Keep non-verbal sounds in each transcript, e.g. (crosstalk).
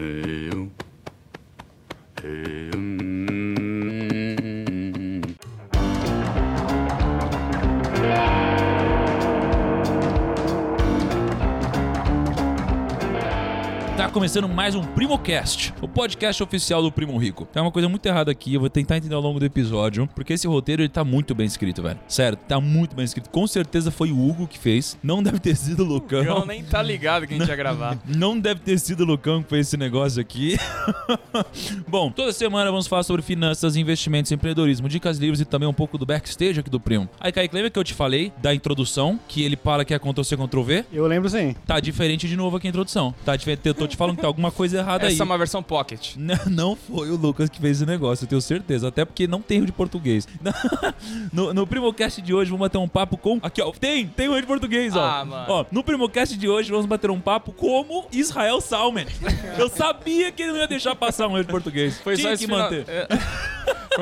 Eu. Eu. Tá começando mais um PrimoCast, o podcast oficial do Primo Rico. Tem uma coisa muito errada aqui, eu vou tentar entender ao longo do episódio, porque esse roteiro ele tá muito bem escrito, velho. Sério, tá muito bem escrito. Com certeza foi o Hugo que fez, não deve ter sido o Lucão. Não, nem tá ligado que a gente ia gravar. (laughs) Não deve ter sido o Lucão que fez esse negócio aqui. (laughs) Bom, toda semana vamos falar sobre finanças, investimentos, empreendedorismo, dicas livres e também um pouco do backstage aqui do Primo. Aí, Kaique, lembra que eu te falei da introdução, que ele fala que é Ctrl-C, Ctrl-V? Eu lembro sim. Tá diferente de novo aqui a introdução. Tá diferente, eu tô te falando que tá alguma coisa errada aí. Essa é uma versão pocket. (laughs) Não, não foi o Lucas que fez esse negócio, eu tenho certeza. Até porque não tem o de português. (laughs) No, no Primocast de hoje, vamos bater um papo com. Aqui, ó. Tem, tem o de português, ó. Ah, mano. Ó, no Primocast de hoje, vamos bater um papo como Israel Salmen. (laughs) Eu sabia que ele não ia deixar passar um de português. Foi Tinha só que final- manter. É.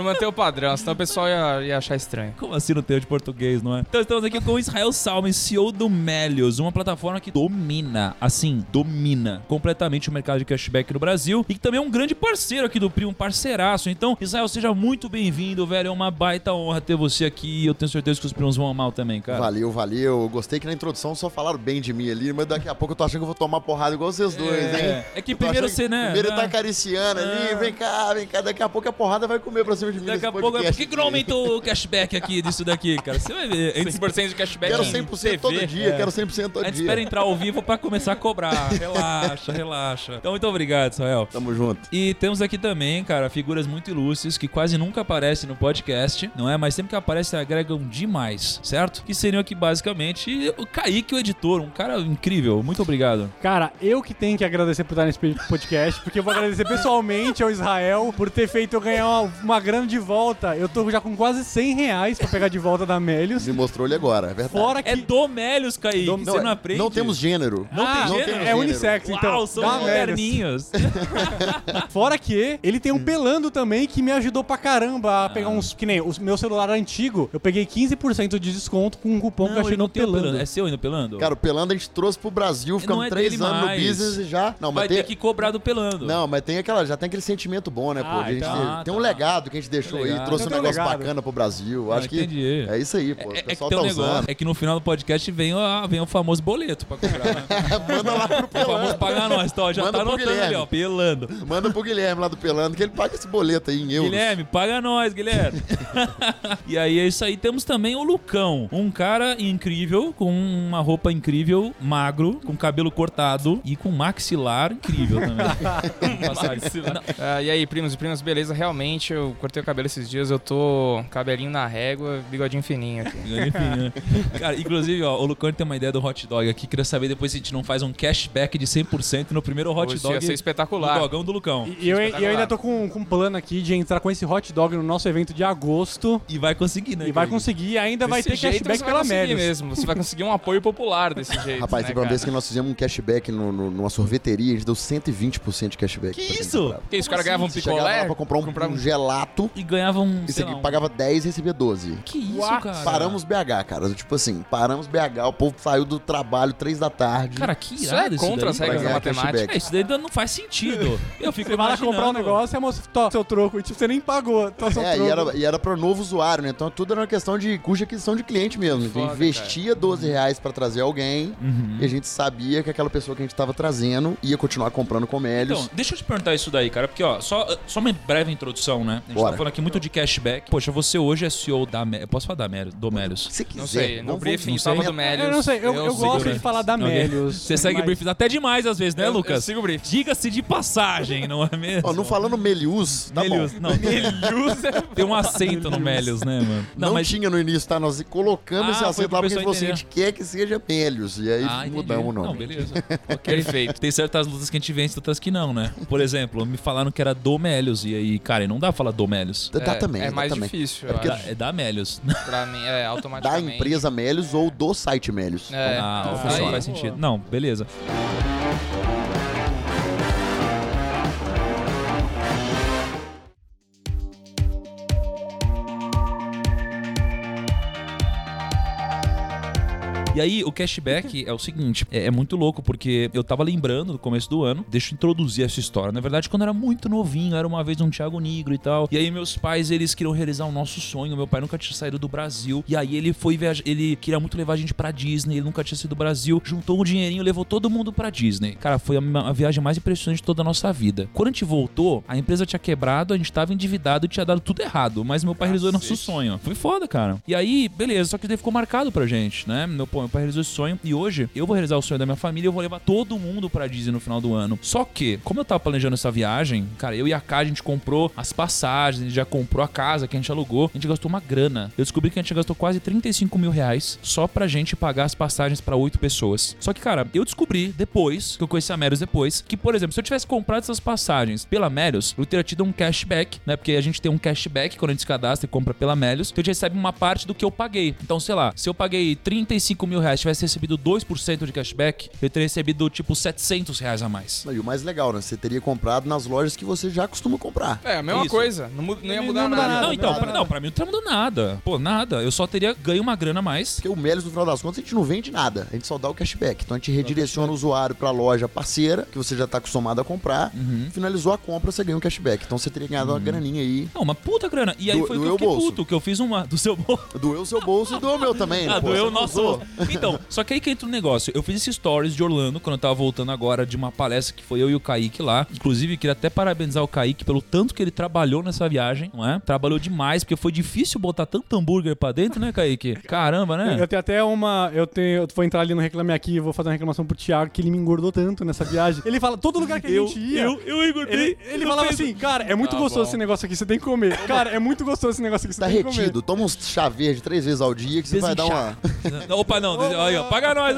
Manter o padrão, senão o pessoal ia, ia achar estranho. Como assim não tem o de português, não é? Então estamos aqui com Israel Salmen, CEO do Melios, uma plataforma que domina, assim, domina completamente o mercado de cashback no Brasil e que também é um grande parceiro aqui do Primo, um parceiraço. Então, Israel, seja muito bem-vindo, velho. É uma baita honra ter você aqui. Eu tenho certeza que os primos vão amar também, cara. Valeu, valeu. Gostei que na introdução só falaram bem de mim ali, mas daqui a pouco eu tô achando que eu vou tomar porrada igual vocês dois, hein? É que primeiro você, né? Primeiro né? tá acariciando ali, É. vem cá, vem cá. Daqui a pouco a porrada vai comer pra cima de mim Daqui a pouco, por que, que não aumentou o cashback aqui disso daqui, cara? Você vai ver. Antes- 100% de cashback Quero em 100% todo TV. dia, quero 100% todo A gente dia. espera entrar ao vivo pra começar a cobrar. Relaxa, relaxa. Então, muito obrigado, Israel. Tamo junto. E temos aqui também, cara, figuras muito ilustres que quase nunca aparecem no podcast, não é? Mas sempre que aparecem agregam demais, certo? Que seriam aqui basicamente o Kaique, o editor, um cara incrível. Muito obrigado. Cara, eu que tenho que agradecer por estar nesse podcast, porque eu vou agradecer pessoalmente ao Israel por ter feito eu ganhar uma, uma grana de volta. Eu tô já com quase 100 reais pra pegar de volta da Melios. Me mostrou ele agora, é verdade. Fora que. É Domélios, Kaique. Dom- você não, aprende? não temos gênero. Não Ah, tem não gênero? temos é gênero. unissex, então. Uau, são moderninhos. (laughs) Fora que ele tem um pelando também que me ajudou pra caramba a pegar uns. Que nem o meu celular antigo, eu peguei 15% de desconto com um cupom que eu não, achei não no tem pelando. pelando. É seu ainda pelando? Cara, o Pelando a gente trouxe pro Brasil, ficamos é três anos no mais. business e já. Não, Vai mas tem... ter que cobrar do pelando. Não, mas tem aquela, já tem aquele sentimento bom, né, pô? Ah, de a gente então- Ah, tem um tá. legado que a gente deixou Tem aí, trouxe um tem um negócio legado. bacana pro Brasil. Ah, Acho que entendi. é isso aí, pô. É, o é que pessoal tem um tá negócio, usando. é que no final do podcast vem, o- vem o famoso boleto pra cobrar. Né? (laughs) Manda lá pro o famoso Pelando. pagar nós, tá? Ó, Já Manda tá pro anotando ali, Guilherme. ó, pelando. Manda pro Guilherme lá do Pelando que ele paga esse boleto aí em euros. Guilherme, paga nós, Guilherme. (laughs) e aí é isso aí. Temos também o Lucão, um cara incrível, com uma roupa incrível, magro, com cabelo cortado e com maxilar incrível também. (laughs) Não, Ah, e aí, primos e primas, beleza? Realmente, eu cortei o cabelo esses dias, eu tô cabelinho na régua, bigodinho fininho aqui. (laughs) Enfim, né? Cara, inclusive, ó, o Lucão tem uma ideia do hot dog aqui. Queria saber depois se a gente não faz um cashback de 100% no primeiro hot Isso dog ia ser espetacular. dogão do Lucão. E eu, eu ainda tô com, com um plano aqui de entrar com esse hot dog no nosso evento de agosto. E vai conseguir, né? E vai conseguir, e ainda vai ter jeito cashback pela Melios. mesmo. Você vai conseguir um apoio popular desse jeito. Rapaz, né, teve uma vez que nós fizemos um cashback no, no- numa sorveteria, a gente deu 120% de cashback. Que isso? Porque os caras ganhavam um assim? Você chegava lá picolé. pra comprar um, comprava um gelato, E ganhavam. um, e lá, um- pagava 10 e recebia 12. Que isso, What? cara? Paramos BH, cara. Tipo assim, paramos BH, o povo saiu do trabalho 3 da tarde. Cara, que Isso irado é contra as daí, regras da matemática. É, isso daí não faz sentido. Eu fico Você vai lá comprar um negócio e a moça, tó, seu troco. E tipo, você nem pagou, tó, seu É, troco. e era, e era pro novo usuário, né? Então tudo era uma questão de custo de aquisição de cliente mesmo. Então Foda, investia 12 reais pra trazer alguém Uhum. e a gente sabia que aquela pessoa que a gente tava trazendo ia continuar comprando com Melios. Então, deixa eu te perguntar isso daí, cara, porque, ó, só, só uma breve introdução, né? A gente Bora. tá falando aqui muito de cashback. Poxa, você hoje é CEO da Melios. Posso falar da Melios? Do Melios. Se quiser. Não sei, no briefing falava do Melios. Eu não sei, eu, eu gosto seguro. de falar da. Melios. Você segue briefs até demais às vezes, né, Eu- eu Lucas? sigo o briefing. Diga-se de passagem, não é mesmo? Ó, não falando Melius, tá Melios. bom. Não, Melios é- (laughs) tem um acento no Melios, né, mano? Não, tinha no início, tá? Nós colocamos Ah, esse acento lá porque a gente falou assim: a gente quer que seja Melios. E aí Ah, mudamos o nome. Não, beleza. (laughs) Perfeito. Tem certas lutas que a gente vence, outras que não, né? Por exemplo, me falaram que era do Melios. E aí, cara, não dá pra falar do Melios. Dá também. É mais também. difícil, É porque Da-. É da Melios. (laughs) Pra mim, é Da automaticamente. empresa Melios ou do site Melios. É, ah, então faz sentido. Não, beleza. E aí, o cashback é o seguinte: é, é muito louco, porque eu tava lembrando no começo do ano, deixa eu introduzir essa história. Na verdade, quando eu era muito novinho, era uma vez um Thiago Negro e tal. E aí, meus pais, eles queriam realizar o nosso sonho. Meu pai nunca tinha saído do Brasil. E aí, ele foi viajar, ele queria muito levar a gente pra Disney, ele nunca tinha saído do Brasil. Juntou um dinheirinho, levou todo mundo pra Disney. Cara, foi a, a viagem mais impressionante de toda a nossa vida. Quando a gente voltou, a empresa tinha quebrado, a gente tava endividado e tinha dado tudo errado. Mas meu pai realizou o nosso Cacete. sonho. Foi foda, cara. E aí, beleza, só que daí ficou marcado pra gente, né? Meu, pô, meu pai realizou esse sonho e hoje eu vou realizar o sonho da minha família e eu vou levar todo mundo pra Disney no final do ano. Só que, como eu tava planejando essa viagem, cara, eu e a K, a gente comprou as passagens, a gente já comprou a casa que a gente alugou, a gente gastou uma grana. Eu descobri que a gente gastou quase 35 mil reais só pra gente pagar as passagens pra oito pessoas. Só que, cara, eu descobri depois, que eu conheci a Merios depois, que, por exemplo, se eu tivesse comprado essas passagens pela Melios, eu teria tido um cashback, né? Porque a gente tem um cashback quando a gente se cadastra e compra pela Melios, então a gente recebe uma parte do que eu paguei. Então, sei lá, se eu paguei 35 mil reais, tivesse recebido 2% de cashback, eu teria recebido, tipo, 700 reais a mais. E o mais legal, né? Você teria comprado nas lojas que você já costuma comprar. É, a mesma Isso. coisa. Não, não ia Não mudar muda nada. nada. Não, então, nada, pra, não, pra mim não tá mudando nada. Pô, nada. Eu só teria ganho uma grana a mais. Porque o Melis, no final das contas, a gente não vende nada. A gente só dá o cashback. Então a gente redireciona o usuário pra loja parceira, que você já tá acostumado a comprar. Uhum. Finalizou a compra, você ganha um cashback. Então você teria ganhado uma graninha aí. Não, uma puta grana. E aí Do- foi do que eu fiquei bolso. puto, que eu fiz uma do seu bolso. Doeu o seu bolso e doeu o meu também. Ah, pô, doeu o nosso. Então, só que aí que entra o negócio. Eu fiz esse stories de Orlando quando eu tava voltando agora de uma palestra que foi eu e o Kaique lá. Inclusive, queria até parabenizar o Kaique pelo tanto que ele trabalhou nessa viagem, não é? Trabalhou demais, porque foi difícil botar tanto hambúrguer pra dentro, né, Kaique? Caramba, né? Eu tenho até uma. Eu tenho. Eu vou entrar ali no Reclame Aqui e vou fazer uma reclamação pro Thiago que ele me engordou tanto nessa viagem. Ele fala, todo lugar que a Eu, gente ia. eu, eu engordei. Ele, ele falava fiz- assim, cara, é muito Tá gostoso bom. esse negócio aqui, você tem que comer. Cara, é muito gostoso esse negócio aqui, você Tá tem que comer. retido. Toma uns chá verde três vezes ao dia que você vai dar uma. Não, Opa, não. Aí, ó, paga nós.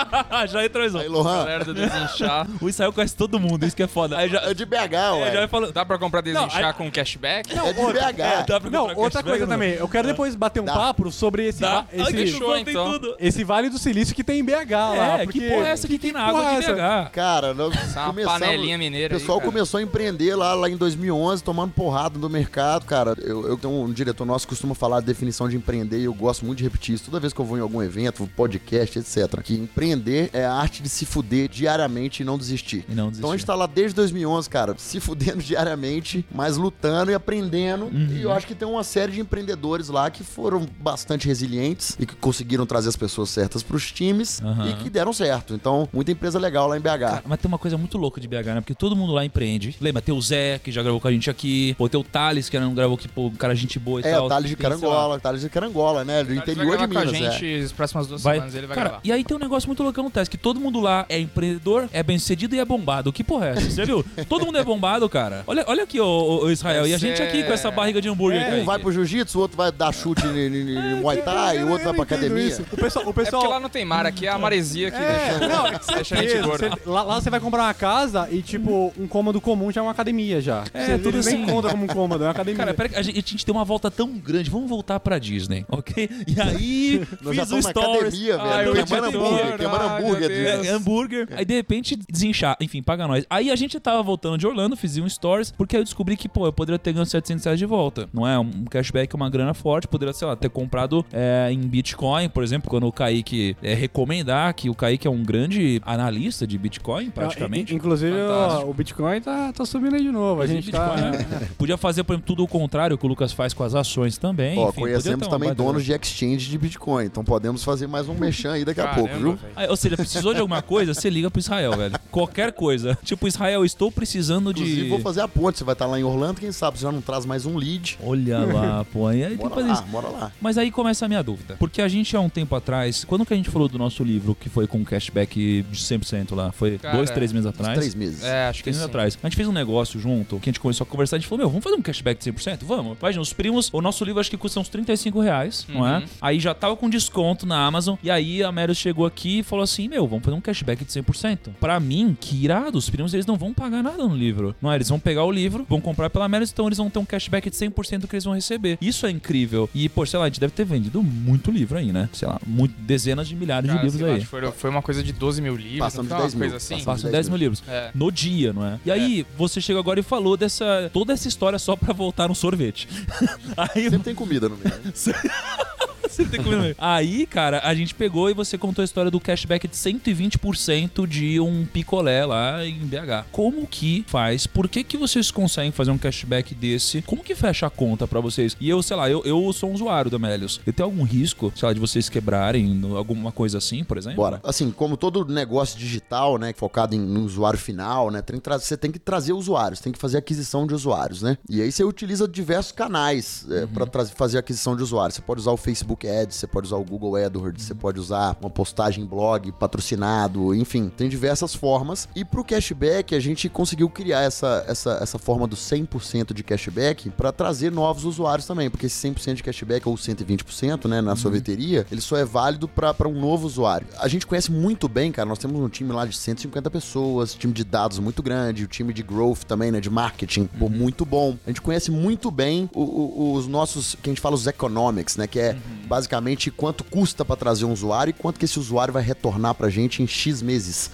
(laughs) já entrou mais um. Aí, Lohan, Galera do desinchar. O Israel conhece todo mundo, isso que é foda. Aí já, é de BH, é, já ué. falando. Dá pra comprar desinchar Não, aí- com cashback? Não, É de outra- BH. Dá pra Não, outra coisa não? também. Eu quero depois bater um Dá. papo sobre esse, va- que esse, show, então. tudo. esse Vale do Silício que tem em BH lá. É, porque... que porra é essa que tem na água é de essa? BH? Cara, nós é uma começamos- panelinha O mineira aí, pessoal começou a empreender lá, lá em 2011, tomando porrada no mercado, cara. Eu, eu tenho um diretor nosso que costuma falar a definição de empreender e eu gosto muito de repetir isso toda vez que eu vou em algum evento, podcast, etc. Que empreender é a arte de se fuder diariamente e não desistir. E não Então a gente desistir. tá lá desde 2011, cara, se fudendo (laughs) diariamente, mas lutando e aprendendo. Uhum. E eu acho que tem uma série de empreendedores lá que foram bastante resilientes e que conseguiram trazer as pessoas certas pros times Aham. e que deram certo. Então, muita empresa legal lá em BH. Cara, mas tem uma coisa muito louca de BH, né? Porque todo mundo lá empreende. Lembra? Tem o Zé, que já gravou com a gente aqui. Pô, tem o Thales, que não gravou aqui, pô, um cara gente boa e É, tal. o Thales de Carangola, o Thales de Carangola, né? Do interior de Minas, com a é. gente as próximas duas Vai. semanas, ele vai Cara, gravar. e aí tem um negócio muito louco que acontece, que todo mundo lá é empreendedor, é bem sucedido e é bombado. Que porra é essa? Você viu? (laughs) todo mundo é bombado, cara. Olha, olha aqui, ô, ô, Israel. E a gente aqui com essa barriga de hambúrguer. É. Um vai pro jiu-jitsu, o outro vai dar chute em Muay Thai, o outro vai pra academia. isso. O pessoal, o É porque pessoal lá não tem mar, aqui é a maresia que É, deixa, não, deixa a gente gordo. lá, lá você vai comprar uma casa e, tipo, um cômodo comum já é uma academia já. É, Você- tudo nem assim. conta como um cômodo, é uma academia. Cara, pera a gente, a gente tem uma volta tão grande. Vamos voltar pra Disney, ok? E aí, fiz o estamos academia, Ai, velho. Queimando hambúrguer, queimando Ai, hambúrguer. É, hambúrguer. Aí de repente desinchar. Enfim, paga nós. Aí a gente tava voltando de Orlando, fiz um stories, porque aí eu descobri que, pô, eu poderia ter ganho 700 reais de volta. Não é? Um cashback é uma grana forte. Poderia, sei lá, ter comprado é, em Bitcoin, por exemplo, quando o Kaique é, recomendar que o Kaique é um grande analista de Bitcoin, praticamente. In- Inclusive, ó, o Bitcoin tá, tá subindo aí de novo. A gente tá. Bitcoin, né? (laughs) Podia fazer, por exemplo, tudo o contrário que o Lucas faz com as ações também. Ó, enfim, conhecemos também donos de exchange de Bitcoin, então podemos fazer mais um mexão aí daqui a Caramba, pouco, viu? Ah, ou seja, precisou de alguma coisa, você liga pro Israel, velho. Qualquer coisa. Tipo, Israel, estou precisando Inclusive, de. vou fazer a ponte. Você vai estar lá em Orlando, quem sabe você já não traz mais um lead. Olha lá, (laughs) pô. Aí, aí tem que Bora fazer lá, isso. bora lá. Mas aí começa a minha dúvida. Porque a gente, há um tempo atrás, quando que a gente falou do nosso livro, que foi com cashback de 100% lá? Foi Cara, dois, três meses atrás? três meses. É, acho que Três meses sim. atrás. A gente fez um negócio junto, que a gente começou a conversar, a gente falou, meu, vamos fazer um cashback de 100%? Vamos. Imagina, os primos, o nosso livro acho que custa uns 35 reais, não é? Uhum. Aí já tava com desconto na Amazon, e aí a Meryl chegou aqui e falou assim, meu, vamos fazer um cashback de 100%. Pra mim, que irado, os primos, eles não vão pagar nada no livro. Não é? Eles vão pegar o livro, vão comprar pela Meryl, então eles vão ter um cashback de 100% que eles vão receber. Isso é incrível. E, pô, sei lá, a gente deve ter vendido muito livro aí, né? Sei lá, muito, dezenas de milhares Cara, de livros lá, aí. Foi, foi uma coisa de 12 mil livros, Passamos não de foi 10 uma mil, coisa assim? passamos. Passam 10 10 mil livros. É. No dia, não é? E aí, você chega agora e falou dessa. toda essa história só pra voltar no sorvete. (laughs) aí Sempre tem comida no meio. (laughs) (laughs) Você tem que comer. Aí, cara, a gente pegou e você contou a história do cashback de 120% de um picolé lá em BH. Como que faz? Por que que vocês conseguem fazer um cashback desse? Como que fecha a conta pra vocês? E eu, sei lá, eu, eu sou um usuário da Melios. Eu tenho algum risco, sei lá, de vocês quebrarem alguma coisa assim, por exemplo? Bora. Assim, como todo negócio digital, né, focado em, no usuário final, né, tem você tem que trazer usuários, tem que fazer aquisição de usuários, né? E aí você utiliza diversos canais é, para fazer aquisição de usuários. Você pode usar o Facebook Ads, você pode usar o Google AdWords, você pode usar uma postagem em blog, patrocinado, enfim, tem diversas formas. E pro cashback, a gente conseguiu criar essa, essa, essa forma do 100% de cashback para trazer novos usuários também, porque esse 100% de cashback ou 120%, né, na sorveteria, ele só é válido para um novo usuário. A gente conhece muito bem, cara, nós temos um time lá de 150 pessoas, time de dados muito grande, o time de growth também, né, de marketing, pô, muito bom. A gente conhece muito bem o- o- os nossos, que a gente fala os economics, né, que é basicamente quanto custa para trazer um usuário e quanto que esse usuário vai retornar pra gente em X meses.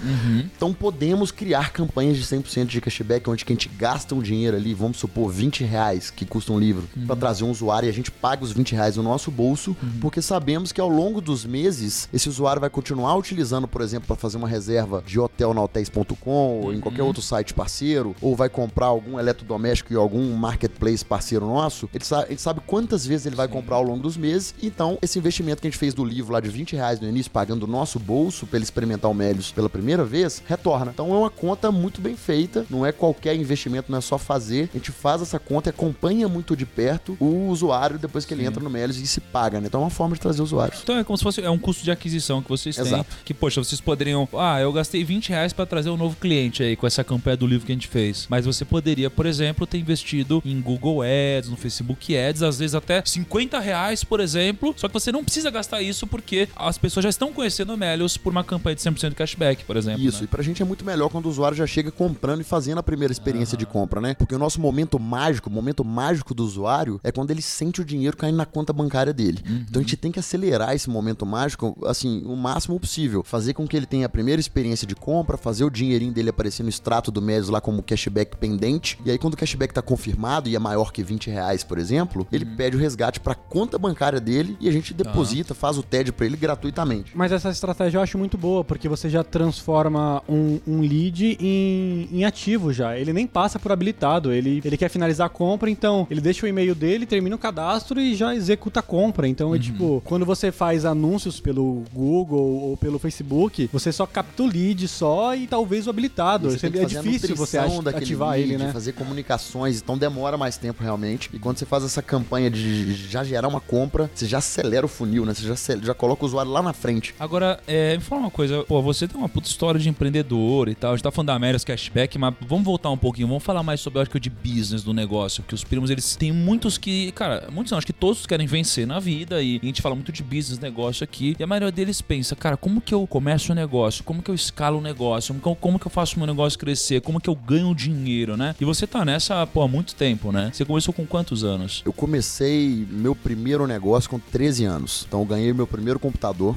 Então podemos criar campanhas de 100% de cashback, onde que a gente gasta um dinheiro ali, vamos supor, 20 reais que custa um livro, pra trazer um usuário e a gente paga os 20 reais no nosso bolso, porque sabemos que ao longo dos meses, esse usuário vai continuar utilizando, por exemplo, para fazer uma reserva de hotel na hotéis.com ou em qualquer outro site parceiro, ou vai comprar algum eletrodoméstico em algum marketplace parceiro nosso, ele sa- a gente sabe quantas vezes ele vai comprar ao longo dos meses, então esse investimento que a gente fez do livro lá de 20 reais no início, pagando o nosso bolso para ele experimentar o Melios pela primeira vez, retorna. Então é uma conta muito bem feita, não é qualquer investimento, não é só fazer. A gente faz essa conta e acompanha muito de perto o usuário depois que ele entra no Melios e se paga, né? Então é uma forma de trazer usuários. Então é como se fosse é um custo de aquisição que vocês têm. Exato. Que, poxa, vocês poderiam. Ah, eu gastei 20 reais pra trazer um novo cliente aí com essa campanha do livro que a gente fez. Mas você poderia, por exemplo, ter investido em Google Ads, no Facebook Ads, às vezes até 50 reais, por exemplo. Só que você não precisa gastar isso porque as pessoas já estão conhecendo o Melios por uma campanha de 100% cashback, por exemplo. Isso, né? e pra gente é muito melhor quando o usuário já chega comprando e fazendo a primeira experiência de compra, né? Porque o nosso momento mágico, o momento mágico do usuário é quando ele sente o dinheiro caindo na conta bancária dele. Então a gente tem que acelerar esse momento mágico, assim, o máximo possível. Fazer com que ele tenha a primeira experiência de compra, fazer o dinheirinho dele aparecer no extrato do mês lá como cashback pendente. E aí quando o cashback tá confirmado e é maior que 20 reais, por exemplo, ele pede o resgate pra conta bancária dele e a gente deposita, faz o TED pra ele gratuitamente. Mas essa estratégia eu acho muito boa, porque você já transforma um, um lead em, em ativo já. Ele nem passa por habilitado, ele, ele quer finalizar a compra, então ele deixa o e-mail dele, termina o cadastro e já executa a compra. Então é tipo, quando você faz anúncios pelo Google ou pelo Facebook, você só capta o lead só e talvez o habilitado. Você é difícil você ativar lead, ele, né? Fazer comunicações, então demora mais tempo realmente. E quando você faz essa campanha de já gerar uma compra, você já acelera o funil, né? Você já, já coloca o usuário lá na frente. Agora, é, me fala uma coisa, pô, você tem uma puta história de empreendedor e tal, a gente tá falando da Amérias Cashback, mas vamos voltar um pouquinho, vamos falar mais sobre, eu acho que, o de business do negócio, porque os primos, eles têm muitos que, cara, muitos não, acho que todos querem vencer na vida e a gente fala muito de business, negócio aqui, e a maioria deles pensa, cara, como que eu começo um negócio, como que eu escalo um negócio, como, como que eu faço o meu negócio crescer, como que eu ganho dinheiro, né? E você tá nessa, pô, há muito tempo, né? Você começou com quantos anos? Eu comecei meu primeiro negócio com 13 anos. Então eu ganhei meu primeiro computador.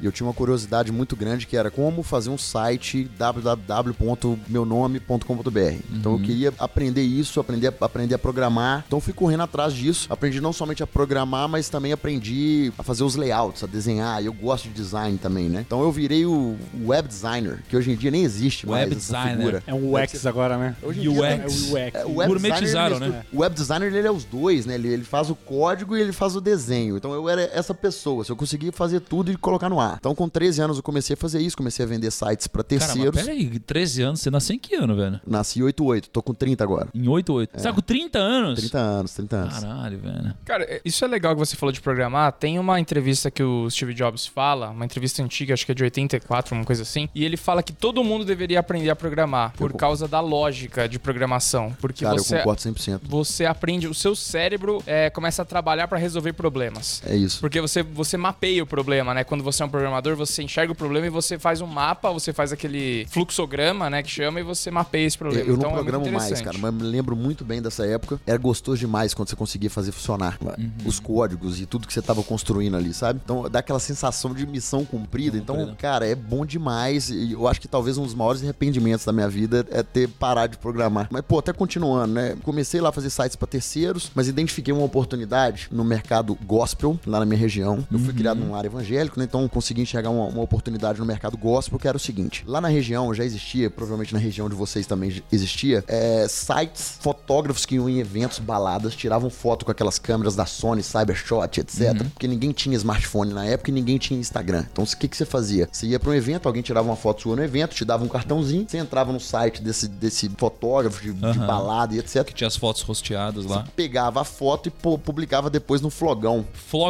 E eu tinha uma curiosidade muito grande que era como fazer um site www.meunome.com.br. Então eu queria aprender isso, aprender a, aprender a programar. Então eu fui correndo atrás disso. Aprendi não somente a programar, mas também aprendi a fazer os layouts, a desenhar. E eu gosto de design também, né? Então eu virei o web designer, que hoje em dia nem existe mais Web essa designer. figura. É um UX agora, né? Hoje em UX. É o UX. é, o web Gourmetizaram, designer, né? O web designer ele é os dois, né? Ele, ele faz o código e ele faz o desenho. Então eu era essa pessoa. Se eu conseguia fazer tudo e colocar no ar. Então com 13 anos eu comecei a fazer isso, comecei a vender sites pra Cara, mas terceiros. peraí, 13 anos, você nasceu em que ano, velho? Nasci em 88, tô com 30 agora. Em 88. Você tá com 30 anos? 30 anos, 30 anos. Caralho, velho. Cara, é- isso é legal que você falou de programar. Tem uma entrevista que o Steve Jobs fala, uma entrevista antiga, acho que é de 84, uma coisa assim, e ele fala que todo mundo deveria aprender a programar por concordo. causa da lógica de programação, porque Cara, você eu concordo 100%. você aprende, o seu cérebro é, começa a trabalhar para resolver problemas. É isso. Porque você, você mapeia o problema, né? Quando você é um programador, você enxerga o problema e você faz um mapa, você faz aquele fluxograma, né? Que chama, e você mapeia esse problema. Eu então, não é muito programo mais, interessante. cara, mas me lembro muito bem dessa época. Era gostoso demais quando você conseguia fazer funcionar Uhum. os códigos e tudo que você tava construindo ali, sabe? Então dá aquela sensação de missão cumprida. Então, cara, é bom demais. E eu acho que talvez um dos maiores arrependimentos da minha vida é ter parado de programar. Mas, pô, até continuando, né? Comecei lá a fazer sites pra terceiros, mas identifiquei uma oportunidade no mercado gospel, lá na minha região. Eu fui Uhum. criado numa área evangélica, né? Então consegui enxergar uma, uma oportunidade no mercado gospel, que era o seguinte. Lá na região já existia, provavelmente na região de vocês também existia, é, sites, fotógrafos que iam em eventos, baladas, tiravam foto com aquelas câmeras da Sony, Cybershot, etc. Porque ninguém tinha smartphone na época e ninguém tinha Instagram. Então o que, que você fazia? Você ia para um evento, alguém tirava uma foto sua no evento, te dava um cartãozinho, você entrava no site desse, desse fotógrafo de, de Aham. balada e etc. Que tinha as fotos rosteadas lá. Pegava a foto e pu- publicava depois no flogão. Flogão.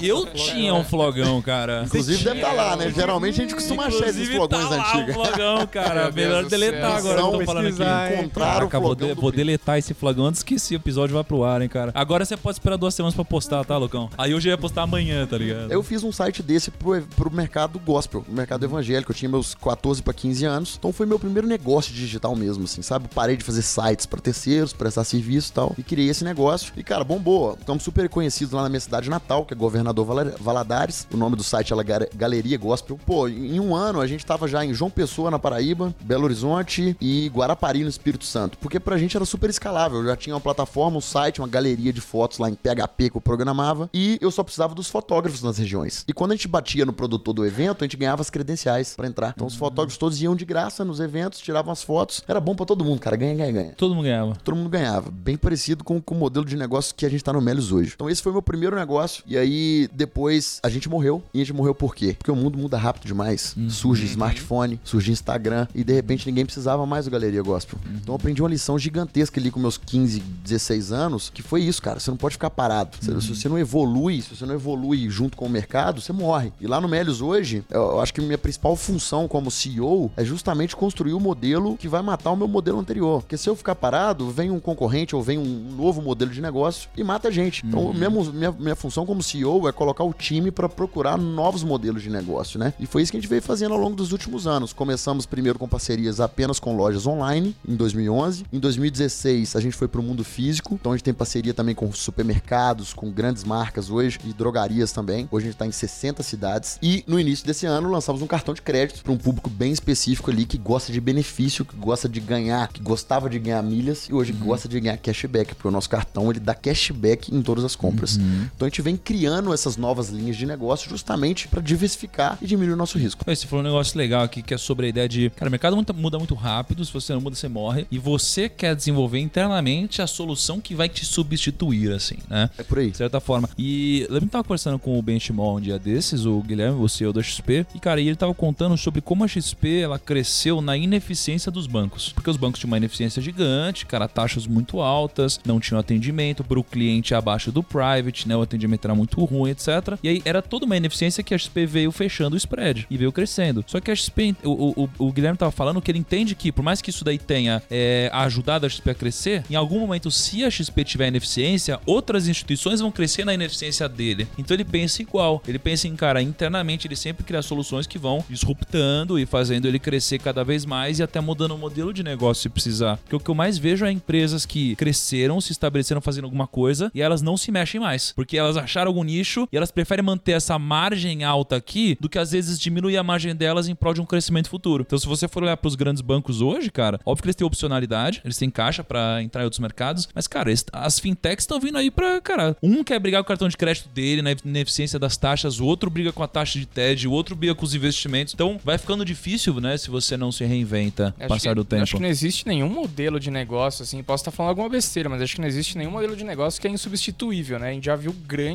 Eu tinha um flogão, cara. Inclusive deve estar lá, né? Geralmente a gente costuma achar esses flogões tá lá antigos. flogão, (laughs) cara. Melhor deletar céu. agora que eu tô falando aqui. Caraca, o vou, flogão de- vou deletar esse flagão antes que esse episódio vá pro ar, hein, cara. Agora você pode esperar duas semanas pra postar, tá, Lucão? Aí hoje eu ia postar amanhã, tá ligado? Eu fiz um site desse pro, pro mercado gospel, mercado evangélico. Eu tinha meus 14 para 15 anos. Então foi meu primeiro negócio digital mesmo, assim, sabe? Parei de fazer sites para terceiros, prestar serviço e tal. E criei esse negócio. E, cara, bombou. Estamos super conhecidos lá na minha cidade natal, que é Governador Vala- Valadares. O nome do site é Ga- Galeria Gospel. Pô, em um ano a gente tava já em João Pessoa, na Paraíba, Belo Horizonte e Guarapari, no Espírito Santo. Porque pra gente era super escalável. Eu já tinha uma plataforma, um site, uma galeria de fotos lá em PHP que eu programava. E eu só precisava dos fotógrafos nas regiões. E quando a gente batia no produtor do evento, a gente ganhava as credenciais pra entrar. Então os fotógrafos todos iam de graça nos eventos, tiravam as fotos. Era bom pra todo mundo, cara. Ganha, ganha, ganha Todo mundo ganhava. todo mundo ganhava. Bem parecido com, com o modelo de negócio que a gente tá no Melios hoje. Então esse foi meu primeiro negócio. E aí depois a gente morreu. E a gente morreu por quê? Porque o mundo muda rápido demais. Surge smartphone, surge Instagram. E de repente ninguém precisava mais do Galeria Gospel. Então eu aprendi uma lição gigantesca ali com meus 15, 16 anos. Que foi isso, cara. Você não pode ficar parado. Se- Se você não evolui, se você não evolui junto com o mercado, você morre. E lá no Melios hoje, eu, acho que minha principal função como CEO é justamente construir o modelo que vai matar o meu modelo anterior. Porque se eu ficar parado, vem um concorrente ou vem um novo modelo de negócio e mata a gente. Então, minha, mu- minha, minha função como CEO é colocar o time para procurar novos modelos de negócio, né? E foi isso que a gente veio fazendo ao longo dos últimos anos. Começamos primeiro com parcerias apenas com lojas online, em 2011. Em 2016, a gente foi para o mundo físico. Então, a gente tem parceria também com supermercados, com grandes marcas hoje e drogarias também. Hoje a gente está em 60 cidades. E no início desse ano, lançamos um cartão de crédito para um público bem específico ali que gosta de benefício, que gosta de ganhar, que gostava de ganhar milhas e hoje gosta de ganhar cashback, porque o nosso cartão ele dá cashback em todas as compras. Então a gente vem criando essas novas linhas de negócio justamente para diversificar e diminuir o nosso risco. Você falou um negócio legal aqui que é sobre a ideia de, cara, o mercado muda- muito rápido, se você não muda, você morre. E você quer desenvolver internamente a solução que vai te substituir, assim, né? É por aí. De certa forma. E lembra que tava conversando com o Benchimol um dia desses, o Guilherme, o CEO da XP, e cara, e ele tava contando sobre como a XP ela cresceu na ineficiência dos bancos. Porque os bancos tinham uma ineficiência gigante, cara, taxas muito altas, não tinham atendimento para o cliente abaixo do private, né? O atendimento era muito ruim, etc. E aí era toda uma ineficiência que a XP veio fechando o spread e veio crescendo. Só que a XP, o, o, o Guilherme tava falando que ele entende que, por mais que isso daí tenha é, ajudado a XP a crescer, em algum momento, se a XP tiver ineficiência, outras instituições vão crescer na ineficiência dele. Então ele pensa igual. Ele pensa em, cara, internamente ele sempre cria soluções que vão disruptando e fazendo ele crescer cada vez mais e até mudando o modelo de negócio se precisar. Porque o que eu mais vejo é empresas que cresceram, se estabeleceram fazendo alguma coisa e elas não se mexem mais. Porque elas acharam algum nicho e elas preferem manter essa margem alta aqui do que às vezes diminuir a margem delas em prol de um crescimento futuro. Então, se você for olhar para os grandes bancos hoje, cara, óbvio que eles têm opcionalidade, eles têm caixa para entrar em outros mercados, mas, cara, as fintechs estão vindo aí para, cara, um quer brigar com o cartão de crédito dele na ineficiência das taxas, o outro briga com a taxa de TED, o outro briga com os investimentos. Então, vai ficando difícil, né, se você não se reinventa Acho passar que, do tempo. Acho que não existe nenhum modelo de negócio, assim, posso estar falando alguma besteira, mas acho que não existe nenhum modelo de negócio que é insubstituível, né? A gente já viu grandes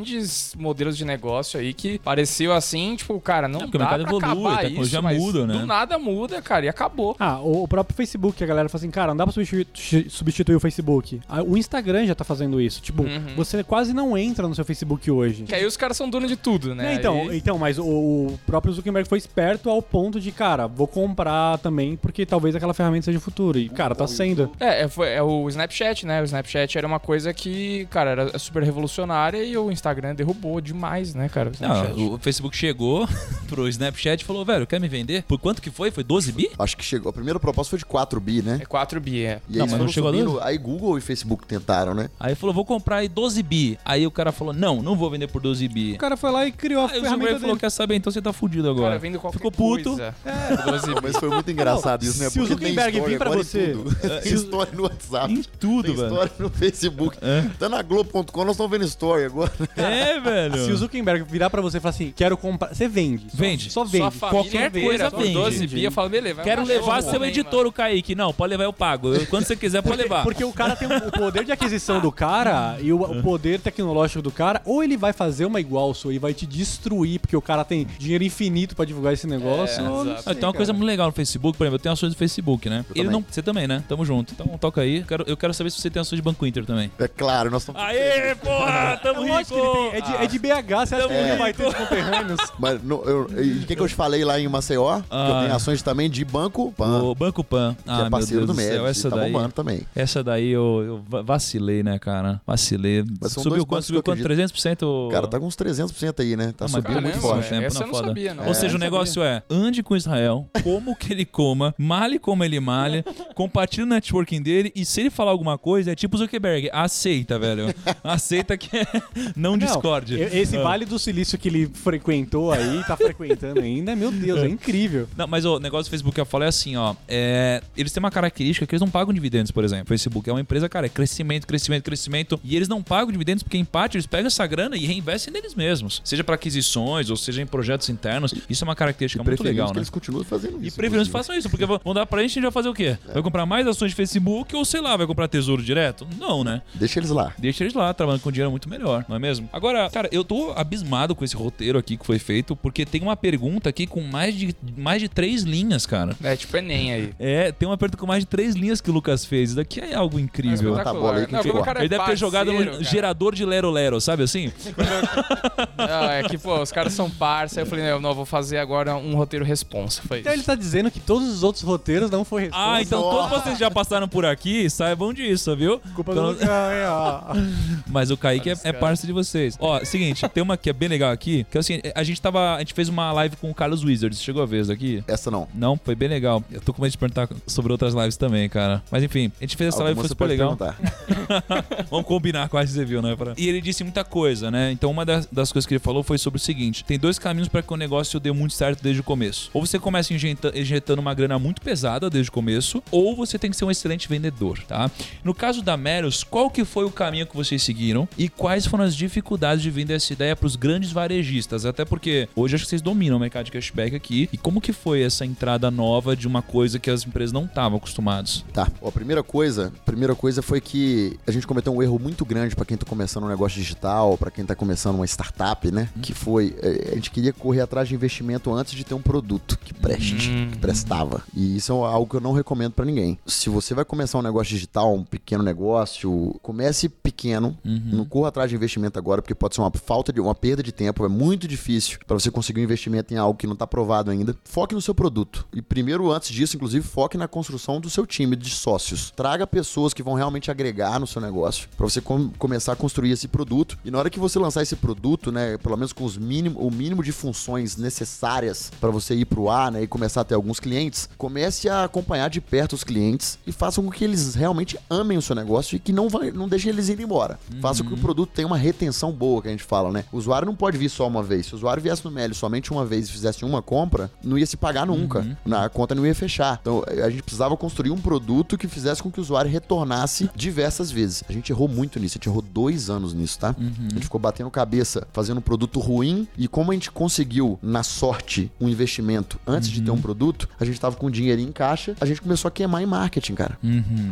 modelos de negócio aí que pareceu assim, tipo, cara, não É, porque o dá mercado pra evolui, acabar a tecnologia isso, muda, né? Do nada muda, cara, e acabou. Ah, o o próprio Facebook, a galera fala assim, cara, não dá pra substituir, substituir o Facebook. Ah, O Instagram já tá fazendo isso. Tipo, Uhum. você quase não entra no seu Facebook hoje. Que aí os caras são donos de tudo, né? Não, então, Aí- então, mas o, o próprio Zuckerberg foi esperto ao ponto de, cara, vou comprar também, porque talvez aquela ferramenta seja o futuro. E, cara, tá sendo. É, é, foi, é o Snapchat, né? O Snapchat era uma coisa que, cara, era super revolucionária e o Instagram derrubou demais, né, cara? O Snapchat. Não, o Facebook chegou (laughs) pro Snapchat e falou, velho, quer me vender? Por quanto que foi? Foi 12 bi? Acho que chegou. A primeira proposta foi de 4 bi, né? É 4 bi, é. E aí Não, eles mas não chegou a subindo, 12? Aí Google e Facebook tentaram, né? Aí falou, vou comprar aí 12 bi. Aí o cara falou, não, não vou vender por 12 bi. O cara foi lá e criou a Aí o ferramenta Zuckerberg falou, dele. quer saber, então você tá fudido agora. Cara, vendo qualquer Ficou puto. coisa. É, (laughs) 12 bi. Mas foi muito engraçado isso, né? se o Porque tem Zuckerberg história vir pra você- tudo. (laughs) Tem história no WhatsApp. Em tudo, Tem velho. história no Facebook. É. Tá na Globo.com, nós estamos vendo story agora. É, velho. Se o Zuckerberg virar pra você e falar assim, quero comprar. Você vende. Só- Vende. Só, Sua vende. família Qualquer inteira, coisa vende. 12 bi, eu falo, beleza. vai Quero baixar levar o seu homem, editor, o Kaique. Não, pode levar, eu pago. Eu- Quando você quiser, pode levar. Porque o cara tem o poder de aquisição do cara e o, o poder tecnológico do cara, ou ele vai fazer uma igual sua e vai te destruir, porque o cara tem dinheiro infinito pra divulgar esse negócio. É, ou não exato. sei, Ah, tem uma coisa cara. muito legal no Facebook, por exemplo, eu tenho ações do Facebook, né? Eu Ele também. não, você também, né? Tamo junto. Então toca aí. Eu quero, eu quero saber se você tem ações de Banco Inter também. É claro, nós estamos. Aê, porra! Tamo É lógico que ele tem. É de, é de BH, você acha que ele vai ter de conterrâneos? (laughs) Mas no, eu, e o que, que eu te falei lá em Maceió? Que eu Ah. tenho ações também de Banco Pan, O Banco Pan. que Ah, é meu parceiro Deus do do céu. Médici. Essa tá daí, bombando também. essa daí eu, eu va- vacilei, né, cara? Vacilei. Subiu dois quanto? Subiu quanto? 300%? Cara, tá com uns 300% aí, né? Tá Ah, subindo muito forte. tempo essa eu não foda. sabia, não. Ou seja, o não negócio é, ande com Israel, como que ele coma, male como ele malha, (laughs) compartilhe o networking dele e se ele falar alguma coisa, é tipo Zuckerberg, aceita, velho. Aceita que (laughs) é- não discorde. e- Esse Ah. Vale do Silício que ele frequentou aí, tá frequentando ainda, meu Deus, é incrível. Não, mas o negócio do Facebook que eu falo é assim, ó. é, eles têm uma característica que eles não pagam dividendos, por exemplo. O Facebook é uma empresa, cara, é crescimento, crescimento, crescimento. E eles não pagam dividendos porque, em parte, eles pegam essa grana e reinvestem neles mesmos. Seja para aquisições ou seja em projetos internos. Isso é uma característica muito Preferimos legal, que né? eles continuem fazendo isso. E preferimos que façam isso, porque vão dar pra gente e a gente vai fazer o quê? Vai comprar mais ações de Facebook ou, sei lá, vai comprar tesouro direto? Não, né? Deixa eles lá. Deixa eles lá, trabalhando com dinheiro muito melhor, não é mesmo? Agora, cara, eu tô abismado com esse roteiro aqui que foi feito, porque tem uma pergunta aqui com mais de, mais de três linhas, cara. É tipo Enem aí. É, tem uma pergunta com mais de três linhas que o Lucas fez. Isso daqui é algo incrível. A bola aí que Não, é Ele deve ter jogado parceiro, no cara. gerador de Lero Lero, sabe assim? (laughs) Não, é que, pô, os caras são parça. Aí eu falei, não, não, vou fazer agora um roteiro responsa. Foi Então ele tá dizendo que todos os outros roteiros não foi resposta. Ah, então todos vocês já passaram por aqui, saibam disso, viu? Culpa Então- do Lucas, é, ó. (laughs) Mas o Kaique é, é parceiro de vocês. Ó, seguinte, tem uma que é bem legal aqui, que é o seguinte, a gente tava. A gente fez uma live com o Carlos Wizards. Chegou a vez aqui? Essa não. Não, foi bem legal. Eu tô com medo de perguntar sobre outras lives também, cara. Mas enfim, a gente fez essa live, foi super legal. (laughs) Vamos combinar quase você viu, né? pra- E ele disse muita coisa, né? Então uma das, das coisas que ele falou foi sobre o seguinte: tem dois caminhos para que o negócio dê muito certo desde o começo. Ou você começa injeta- injetando uma grana muito pesada desde o começo, ou você tem que ser um excelente vendedor, tá? No caso da Meros, qual que foi o caminho que vocês seguiram e quais foram as dificuldades de vender essa ideia para os grandes varejistas? Até porque hoje acho que vocês dominam o mercado de cashback aqui. E como que foi essa entrada nova de uma coisa que as empresas não estavam acostumadas? Tá. Ó, a primeira coisa, a primeira coisa foi que a gente cometeu um erro muito grande pra quem tá começando um negócio digital, pra quem tá começando uma startup, né? Que foi eh, a gente queria correr atrás de investimento antes de ter um produto que preste, Hum. que prestava. E isso é algo que eu não recomendo pra ninguém. Se você vai começar um negócio digital, um pequeno negócio, comece pequeno, não corra atrás de investimento agora, porque pode ser uma falta de uma perda de tempo, é muito difícil pra você conseguir um investimento em algo que não tá provado ainda. Foque no seu produto. E primeiro, antes disso, inclusive, foque na construção do seu time de sócios. Traga pessoas que vão realmente agregar no seu negócio pra você com- começar a construir esse produto. E na hora que você lançar esse produto, né, pelo menos com os mínimo, o mínimo de funções necessárias pra você ir pro ar, né, e começar a ter alguns clientes, comece a acompanhar de perto os clientes e faça com que eles realmente amem o seu negócio e que não vai, não deixem eles ir embora. Faça com que o produto tenha uma retenção boa, que a gente fala, né? O usuário não pode vir só uma vez. Se o usuário viesse no Melio somente uma vez e fizesse uma compra, não ia se pagar nunca. Na a conta não ia fechar. Então a gente precisava construir um produto que fizesse com que o usuário retornasse diversas vezes. A gente errou muito nisso, a gente errou dois anos nisso, tá? A gente ficou batendo cabeça, fazendo um produto ruim e como a gente conseguiu, na sorte, um investimento antes de ter um produto, a gente tava com dinheiro em caixa, a gente começou a queimar em marketing, cara.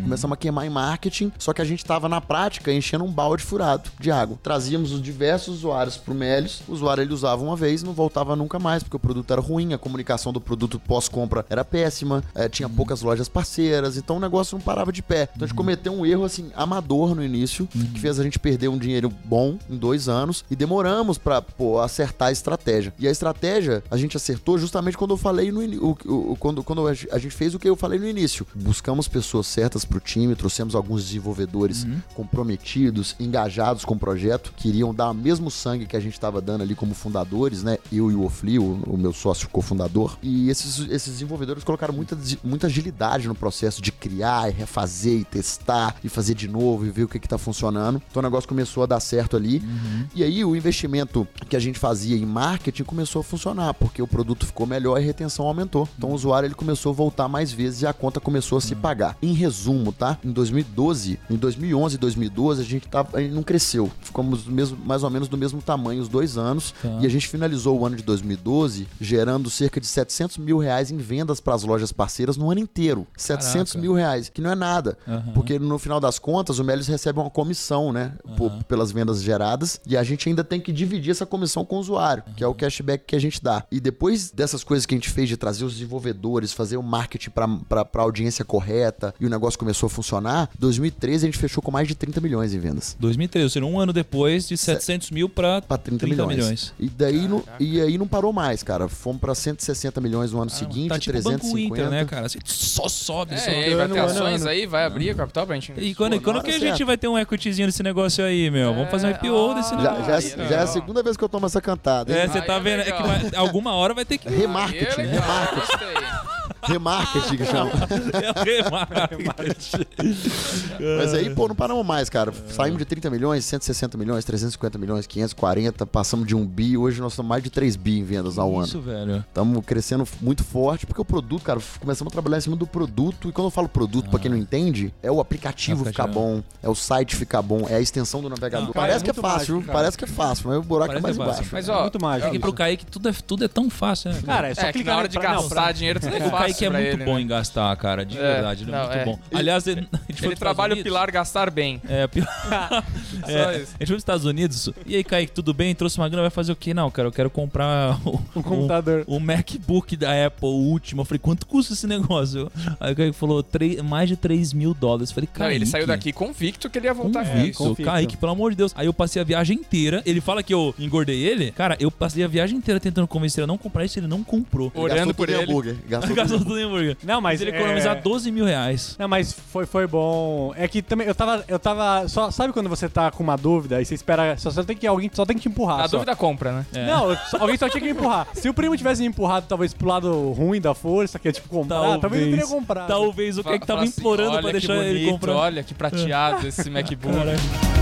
Começamos a queimar em marketing, só que a gente tava na prática enchendo um balde furado de água. Trazíamos os diversos usuários pro Melios, o usuário ele usava uma vez, não voltava nunca mais, porque o produto era ruim, a comunicação do produto pós-compra era péssima, eh, tinha poucas lojas parceiras, então o negócio não parava de pé. Então a gente cometeu um erro assim amador no início, que fez a gente perder um dinheiro bom em dois anos e demoramos pô, acertar a estratégia. E a estratégia a gente acertou justamente quando eu falei no o, o- quando, quando a gente fez o que eu falei no início. Buscamos pessoas certas pro time, trouxemos alguns desenvolvedores comprometidos, engajados com o projeto, queriam dar o mesmo sangue que a gente estava dando ali como fundadores, né? Eu e o Ofli, o, o meu sócio cofundador. E esses, esses desenvolvedores colocaram muita, muita agilidade no processo de criar e refazer e testar e fazer de novo e ver o que, que tá funcionando. Então o negócio começou a dar certo ali. E aí o investimento que a gente fazia em marketing começou a funcionar, porque o produto ficou melhor e a retenção aumentou. Então o usuário ele começou a voltar mais vezes e a conta começou a se pagar. Em resumo, tá? Em 2012, em 2011 e 2012 a gente tava, a gente não cresceu. Ficamos menos, do mesmo, mais ou menos do mesmo tamanho os dois anos. Tá. E a gente finalizou o ano de 2012 gerando cerca de 700 mil reais em vendas para as lojas parceiras no ano inteiro. 700 Caraca. mil reais, que não é nada. Aham. Porque no final das contas, o Melios recebe uma comissão, né? por- pelas vendas geradas. E a gente ainda tem que dividir essa comissão com o usuário, que é o cashback que a gente dá. E depois dessas coisas que a gente fez de trazer os desenvolvedores, fazer o marketing para a audiência correta e o negócio começou a funcionar, 2013 a gente fechou com mais de 30 milhões em vendas. 2013, ou seja, um ano depois, de 700 mil pra Pra 30, 30 milhões. milhões. E daí não, e aí não parou mais, cara. Fomos pra 160 milhões no ano seguinte, tá tipo o 350. Banco Inter, né, cara? Assim, só sobe, só É, e aí, vai ano, ter ações ano. aí, vai abrir a capital pra gente. E quando, Pô, quando que a gente vai ter um equityzinho desse negócio aí, meu? Vamos fazer um IPO ah, desse Já, negócio. já, Aí, já é a legal. segunda vez que eu tomo essa cantada. É, hein? você Aí tá é vendo é vai- alguma hora vai ter que. Remarketing, Aí é remarketing. Remarketing que chama. (laughs) É remarketing. Mas aí, pô, não paramos mais, cara. Saímos de 30 milhões, 160 milhões, 350 milhões, 540, passamos de 1 bi. Hoje nós estamos mais de 3 bi em vendas ao ano. Isso, velho. Estamos crescendo muito forte, porque o produto, cara, começamos a trabalhar em cima do produto. E quando eu falo produto, pra quem não entende, é o aplicativo É ficar bom, é o site ficar bom, é a extensão do navegador. Não, cara, parece é que é fácil, mágico, parece que é fácil, mas o buraco é Parece mais é fácil. embaixo. Mas É ó, muito mágico. É que pro Kaique tudo é, tudo é tão fácil, né? Cara, é só é que clicar na hora de pra- não, gastar pra- dinheiro tudo é (laughs) fácil Kaique é muito ele, bom né? em gastar, cara. De É, verdade, ele é não, muito é. bom. Aliás, ele, a gente foi Ele trabalha o pilar gastar bem. É, pilar. (laughs) Só É, isso. a gente foi pros Estados Unidos. E aí, Kaique, tudo bem? Trouxe uma grana, vai fazer o quê? Não, cara, eu quero comprar o, (laughs) Um computador. o, o MacBook da Apple, o último. Eu falei, quanto custa esse negócio? Aí o Kaique falou, "Três- mais de 3 mil dólares. Eu falei, Não, Kaique. ele saiu daqui convicto que ele ia voltar Convicto, isso. convicto. Kaique, pelo amor de Deus. Aí eu passei a viagem inteira. Ele fala que eu engordei ele. Cara, eu passei a viagem inteira tentando convencer ele a não comprar isso, ele não comprou. Orando Gastou por ele. hambúrguer. Gastou (laughs) Gastou em hambúrguer. Não, mas ele é- economizar 12 mil reais. Não, mas foi, foi bom. É que também eu tava. Eu tava. Só, sabe quando você tá com uma dúvida e você espera. Só, só tem que alguém só tem que te empurrar. Na só. dúvida, compra, né? É. Não, só- alguém só tinha que me empurrar. Se o primo tivesse me empurrado, talvez pro lado ruim da força, que é tipo comprar, talvez, eu teria comprado. Talvez o Kaique tava Fala assim, implorando olha pra que deixar ele bonito, comprar. Olha que prateado (laughs) esse MacBook.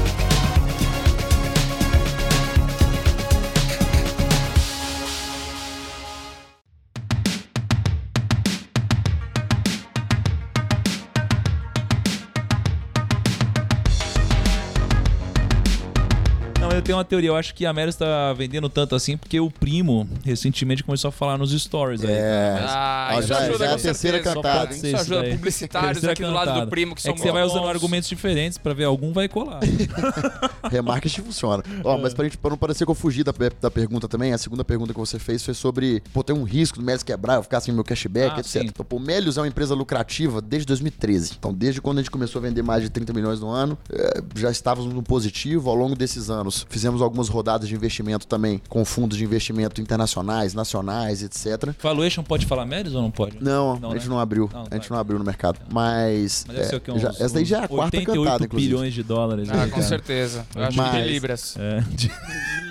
Tenho uma teoria. Eu acho que a Mary está vendendo tanto assim porque o primo recentemente começou a falar nos stories aí. É. Ah, já- ajuda já é a terceira cantada, Isso ajuda daí. publicitários Terceira aqui do lado cantada. do primo que É são que você vai usando bons. argumentos diferentes pra ver algum vai colar. (laughs) Remarketing funciona. Ó, mas pra, gente, pra não parecer que eu fugi da, da pergunta também, a segunda pergunta que você fez foi sobre, pô, tem um risco do Melios quebrar, eu ficar sem meu cashback, Ah, etc. sim. Então, pô, o Melios é uma empresa lucrativa desde 2013. Então, desde quando a gente começou a vender mais de 30 milhões no ano, eh, já estávamos no positivo ao longo desses anos. Fizemos algumas rodadas de investimento também, com fundos de investimento internacionais, nacionais, etc. Valuation pode falar Meris ou não pode? Não, Não, a gente né? não abriu. Não, a gente vai. não abriu no mercado. Mas. Mas é, que? Uns, já- essa daí já é a quarta 88 cantada, inclusive. bilhões de dólares. Ah, né, com cara? certeza. Eu acho Mas- que de libras. É, de-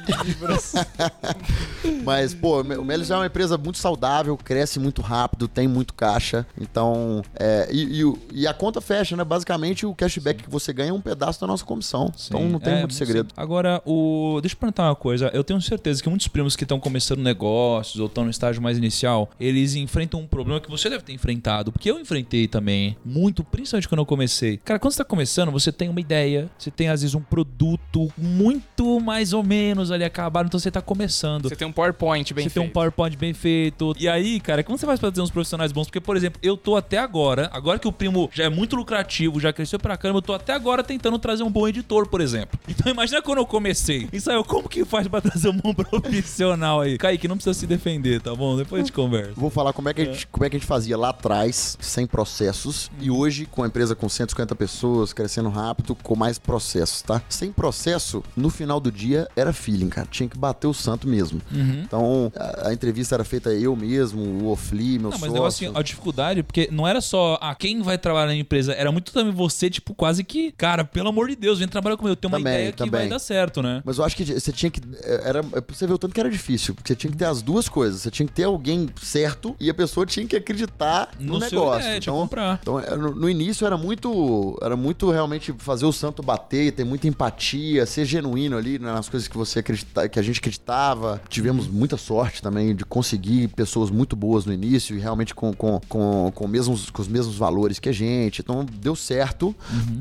(laughs) Mas, pô, o Melis é uma empresa muito saudável, cresce muito rápido, tem muito caixa. Então, é, e, e e a conta fecha, né? Basicamente, o cashback que você ganha é um pedaço da nossa comissão. Então, não tem É, muito segredo. sim. Agora, o... deixa eu perguntar uma coisa. Eu tenho certeza que muitos primos que estão começando negócios ou estão no estágio mais inicial, eles enfrentam um problema que você deve ter enfrentado. Porque eu enfrentei também muito, principalmente quando eu comecei. Cara, quando você tá começando, você tem uma ideia, você tem às vezes um produto muito mais ou menos ali acabado, então você tá começando. Você tem um PowerPoint bem você tem um feito. PowerPoint bem feito. E aí, cara, como você faz pra ter uns profissionais bons? Porque, por exemplo, eu tô até agora, agora que o primo já é muito lucrativo, já cresceu pra caramba, eu tô até agora tentando trazer um bom editor, por exemplo. (laughs) Então imagina quando eu comecei. Isso aí, como que faz pra trazer um bom profissional aí? Kaique, não precisa se defender, tá bom? Depois a gente conversa. Vou falar como é, que a gente, como é que a gente fazia lá atrás, sem processos, e hoje, com a empresa com 150 pessoas, crescendo rápido, com mais processos, tá? Sem processo, no final do dia, era feeling, cara. Tinha que bater o santo mesmo. Uhum. Então, a, a entrevista era feita eu mesmo, o Ofli, meu Não, mas o sócio. negócio assim, a dificuldade, porque não era só ah, quem vai trabalhar na empresa, era muito também você, tipo, quase que, cara, pelo amor de Deus, vem trabalhar comigo, eu tenho uma Também, ideia que também. vai dar certo, né? Mas eu acho que você tinha que. Era, é pra você o tanto que era difícil. Porque você tinha que ter as duas coisas. Você tinha que ter alguém certo e a pessoa tinha que acreditar no, No negócio. ideia, então, comprar. então era- no, no início era muito. Era muito realmente fazer o santo bater, ter muita empatia, ser genuíno ali nas coisas que você acredita, que a gente acreditava. Tivemos muita sorte também de conseguir pessoas muito boas no início e realmente com, com, com, com, mesmos, com os mesmos valores que a gente. Então deu certo.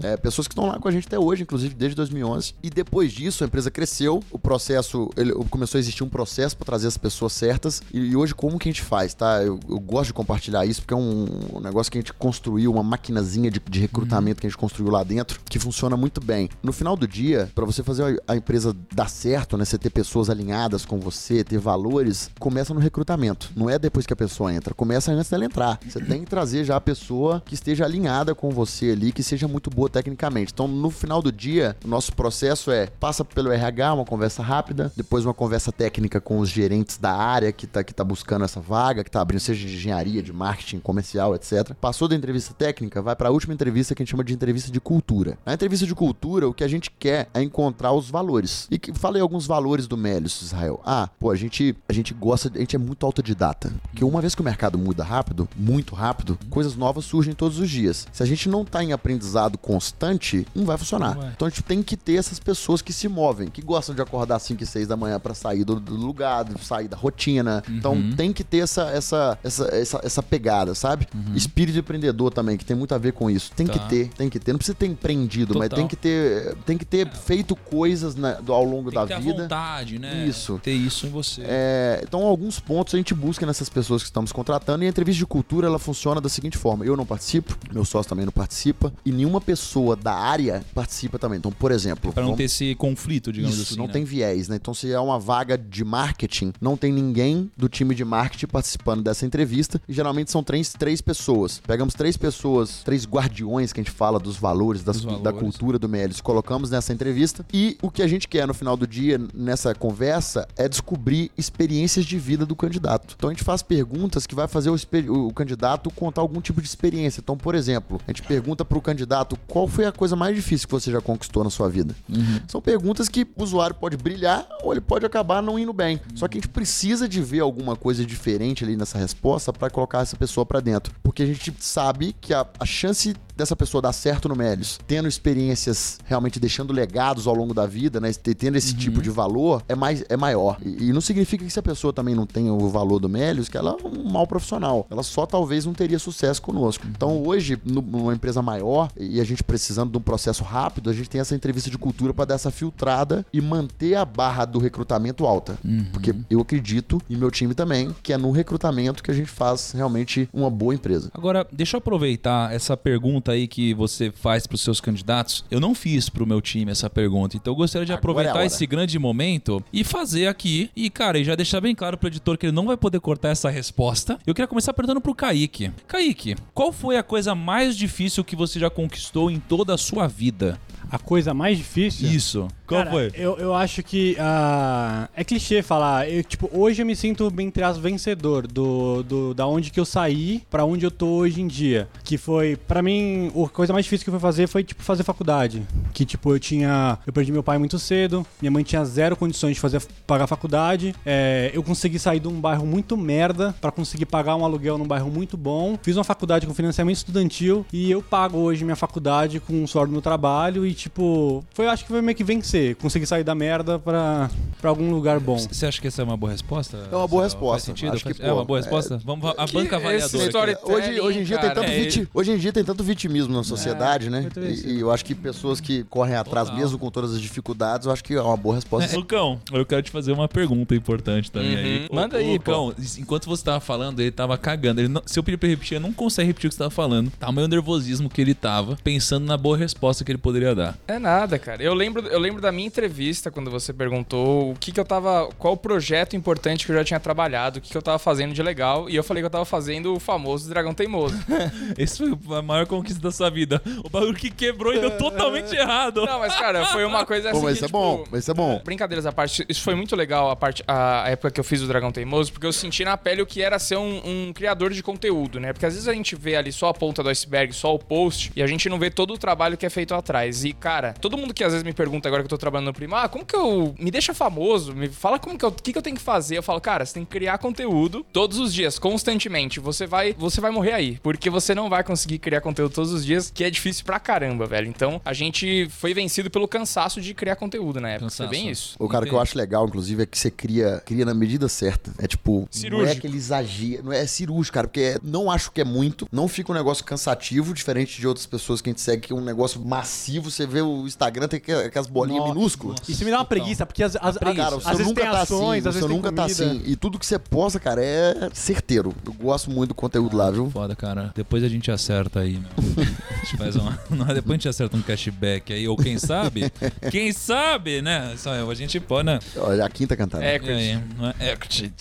É, pessoas que estão lá com a gente até hoje, inclusive desde 2011. E depois disso, a empresa cresceu, o processo, ele, começou a existir um processo para trazer as pessoas certas. E, e hoje, como que a gente faz, tá? Eu, eu gosto de compartilhar isso porque é um, um negócio que a gente construiu, uma maquinazinha de, de recrutamento que a gente construiu lá dentro, que funciona muito bem. No final do dia, para você fazer a empresa dar certo, né? Você ter pessoas alinhadas com você, ter valores, começa no recrutamento. Não é depois que a pessoa entra, começa antes dela entrar. Você tem que trazer já a pessoa que esteja alinhada com você ali, que seja muito boa tecnicamente. Então, no final do dia, o nosso processo é passa pelo RH, uma conversa rápida, depois uma conversa técnica com os gerentes da área que tá, que tá buscando essa vaga, que tá abrindo, seja de engenharia, de marketing, comercial, etc. Passou da entrevista técnica, vai para a última entrevista que a gente chama de entrevista de cultura. Na entrevista de cultura, o que a gente quer é encontrar os valores. E que, falei alguns valores do Melius, Israel. Ah, pô, a gente, a gente gosta, a gente é muito autodidata. Porque uma vez que o mercado muda rápido, muito rápido, coisas novas surgem todos os dias. Se a gente não tá em aprendizado constante, não vai funcionar. Vai. Então a gente tem que ter essas pessoas que se movem, que gostam de acordar às 5 e 6 da manhã para sair do, do lugar, sair da rotina. Então tem que ter essa, essa, essa, essa, essa pegada, sabe? Espírito empreendedor também, que tem muito a ver com isso. Tem Tá. que ter, tem que ter. Não precisa ter empreendido, mas Total. tem que ter, tem que ter feito coisas né, do- ao longo Tem da que ter a vida. vontade, né? Isso. Ter isso em você. É, então, alguns pontos a gente busca nessas pessoas que estamos contratando e a entrevista de cultura ela funciona da seguinte forma: eu não participo, meu sócio também não participa e nenhuma pessoa da área participa também. Então, por exemplo, Pra não vamos- ter esse conflito, digamos isso, assim. não né? tem viés, né? Então, se é uma vaga de marketing, não tem ninguém do time de marketing participando dessa entrevista. E geralmente são três, três pessoas. Pegamos três pessoas, três guardiões que a gente fala dos valores, das- Dos da valores. cultura do Melis, colocamos nessa entrevista. E o que a gente quer no final do dia, nessa conversa, é descobrir experiências de vida do candidato. Então, a gente faz perguntas que vai fazer o, o candidato contar algum tipo de experiência. Então, por exemplo, a gente pergunta pro candidato qual foi a coisa mais difícil que você já conquistou na sua vida. São perguntas que o usuário pode brilhar ou ele pode acabar não indo bem. Só que a gente precisa de ver alguma coisa diferente ali nessa resposta para colocar essa pessoa para dentro. Porque a gente sabe que a, a chance dessa pessoa dar certo no Melios, tendo experiências realmente deixando legados ao longo da vida, né, tendo esse tipo de valor, é, mais, é maior. E, e não significa que se a pessoa também não tem o valor do Melios, que ela é um mau profissional. Ela só talvez não teria sucesso conosco. Então hoje, numa empresa maior, e a gente precisando de um processo rápido, a gente tem essa entrevista de cultura para dar essa filtrada e manter a barra do recrutamento alta. Porque eu acredito, e meu time também, que é no recrutamento que a gente faz realmente uma boa empresa. Agora, deixa eu aproveitar essa pergunta aí que você faz pros seus candidatos. Eu não fiz pro meu time essa pergunta, então eu gostaria de Agora é aproveitar hora. esse grande momento e fazer aqui. E, cara, e já deixar bem claro pro editor que ele não vai poder cortar essa resposta. Eu queria começar perguntando pro Kaique. Kaique, qual foi a coisa mais difícil que você já conquistou em toda a sua vida? A coisa mais difícil. Isso. Qual Cara, foi? Eu, eu acho que ah, é clichê falar. Eu, tipo, hoje eu me sinto, entre as vencedor do, do, da onde que eu saí pra onde eu tô hoje em dia. Que foi, pra mim, a coisa mais difícil que eu fui fazer foi, tipo, fazer faculdade. Que, tipo, eu tinha. Eu perdi meu pai muito cedo, minha mãe tinha zero condições de fazer pagar faculdade. É, eu consegui sair de um bairro muito merda pra conseguir pagar um aluguel num bairro muito bom. Fiz uma faculdade com financiamento estudantil e eu pago hoje minha faculdade com o suor do meu trabalho e, tipo, foi, acho que foi meio que vencer. Consegui sair da merda pra, pra algum lugar bom. Você acha que essa é uma boa resposta? É uma boa Faz resposta. sentido? Acho que, Faz- é uma pô, boa é- resposta? Vamos a banca avaliadora. aqui. Hoje, hoje, em dia tem tanto é- viti- hoje em dia tem tanto vitimismo na sociedade, né? muito isso. E, e eu acho que pessoas que correm atrás Total. mesmo com todas as dificuldades, eu acho que é uma boa resposta. É, Lucão, eu quero te fazer uma pergunta importante também Uhum. aí. Manda Ô, aí, Lucão, enquanto você tava falando, ele tava cagando. Ele não- se eu pedir pra ele repetir, ele não consegue repetir o que você tava falando. Tá o meu nervosismo que ele tava, pensando na boa resposta que ele poderia dar. É nada, cara. Eu lembro, eu lembro da minha entrevista quando você perguntou o que que eu tava. Qual o projeto importante que eu já tinha trabalhado, o que que eu tava fazendo de legal. E eu falei que eu tava fazendo o famoso Dragão Teimoso. (laughs) Esse foi a maior conquista da sua vida. O bagulho que quebrou e deu totalmente (laughs) errado. Não, mas, cara, foi uma coisa assim. Pô, mas que, isso é tipo, bom, mas isso é bom. Brincadeiras à parte, isso foi muito legal a, parte, a a época que eu fiz o Dragão Teimoso, porque eu senti na pele o que era ser um, um criador de conteúdo, né? Porque às vezes a gente vê ali só a ponta do iceberg, só o post, e a gente não vê todo o trabalho que é feito atrás. E, cara, todo mundo que às vezes me pergunta agora que eu tô tô trabalhando no Primo, ah, como que eu. Me deixa famoso, me fala como que eu. O que, que eu tenho que fazer? Eu falo, cara, você tem que criar conteúdo todos os dias, constantemente. Você vai, você vai morrer aí. Porque você não vai conseguir criar conteúdo todos os dias, que é difícil pra caramba, velho. Então a gente foi vencido pelo cansaço de criar conteúdo na época. Cansaço. Foi bem isso. O cara que eu acho legal, inclusive, é que você cria, cria na medida certa. É tipo, não é Cirúrgico. aquele exagero, não é cirúrgico, cara, porque é- não acho que é muito, não fica um negócio cansativo, diferente de outras pessoas que a gente segue, que é um negócio massivo. Você vê o Instagram, tem aqu- aquelas bolinhas Nossa, minúsculas. Isso me dá uma preguiça, porque às, às, Cara, às você vezes nunca tem tá ações, assim, às você vezes tem nunca tá comida. assim. E tudo que você posta, cara, é certeiro. Eu gosto muito do conteúdo lá, viu? Foda, cara. Depois a gente acerta aí, meu. A gente faz uma... Depois a gente acerta um cashback aí. Ou quem sabe? Quem sabe, né? Só a gente pode, né? Olha, a quinta cantada. É, E aí, não é? Equity.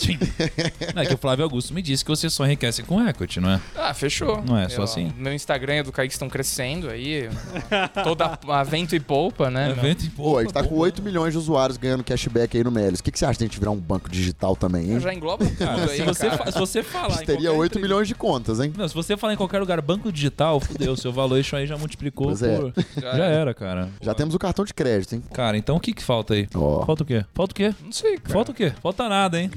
Não, é que o Flávio Augusto me disse que você só enriquece com equity, não é? Ah, fechou. Não é só Eu- assim? Meu Instagram e do Kaique estão crescendo aí. Toda a vento e polpa, né? meu? Evento e Pô, a gente tá com 8 milhões de usuários ganhando cashback aí no Melis. O que, que você acha de a gente virar um banco digital também, hein? Já engloba tudo Cara, aí, se você, cara. fa- se você falar. Isso em teria qualquer 8 entrevista- milhões de contas, hein? Não, se você falar em qualquer lugar banco digital, fudeu, seu valuation aí já multiplicou Pois é. por. Já era, cara. Já temos o cartão de crédito, hein? Cara, então o que que falta aí? Ó. Falta o quê? Falta o quê? Não sei, cara. Falta o quê? Falta nada, hein?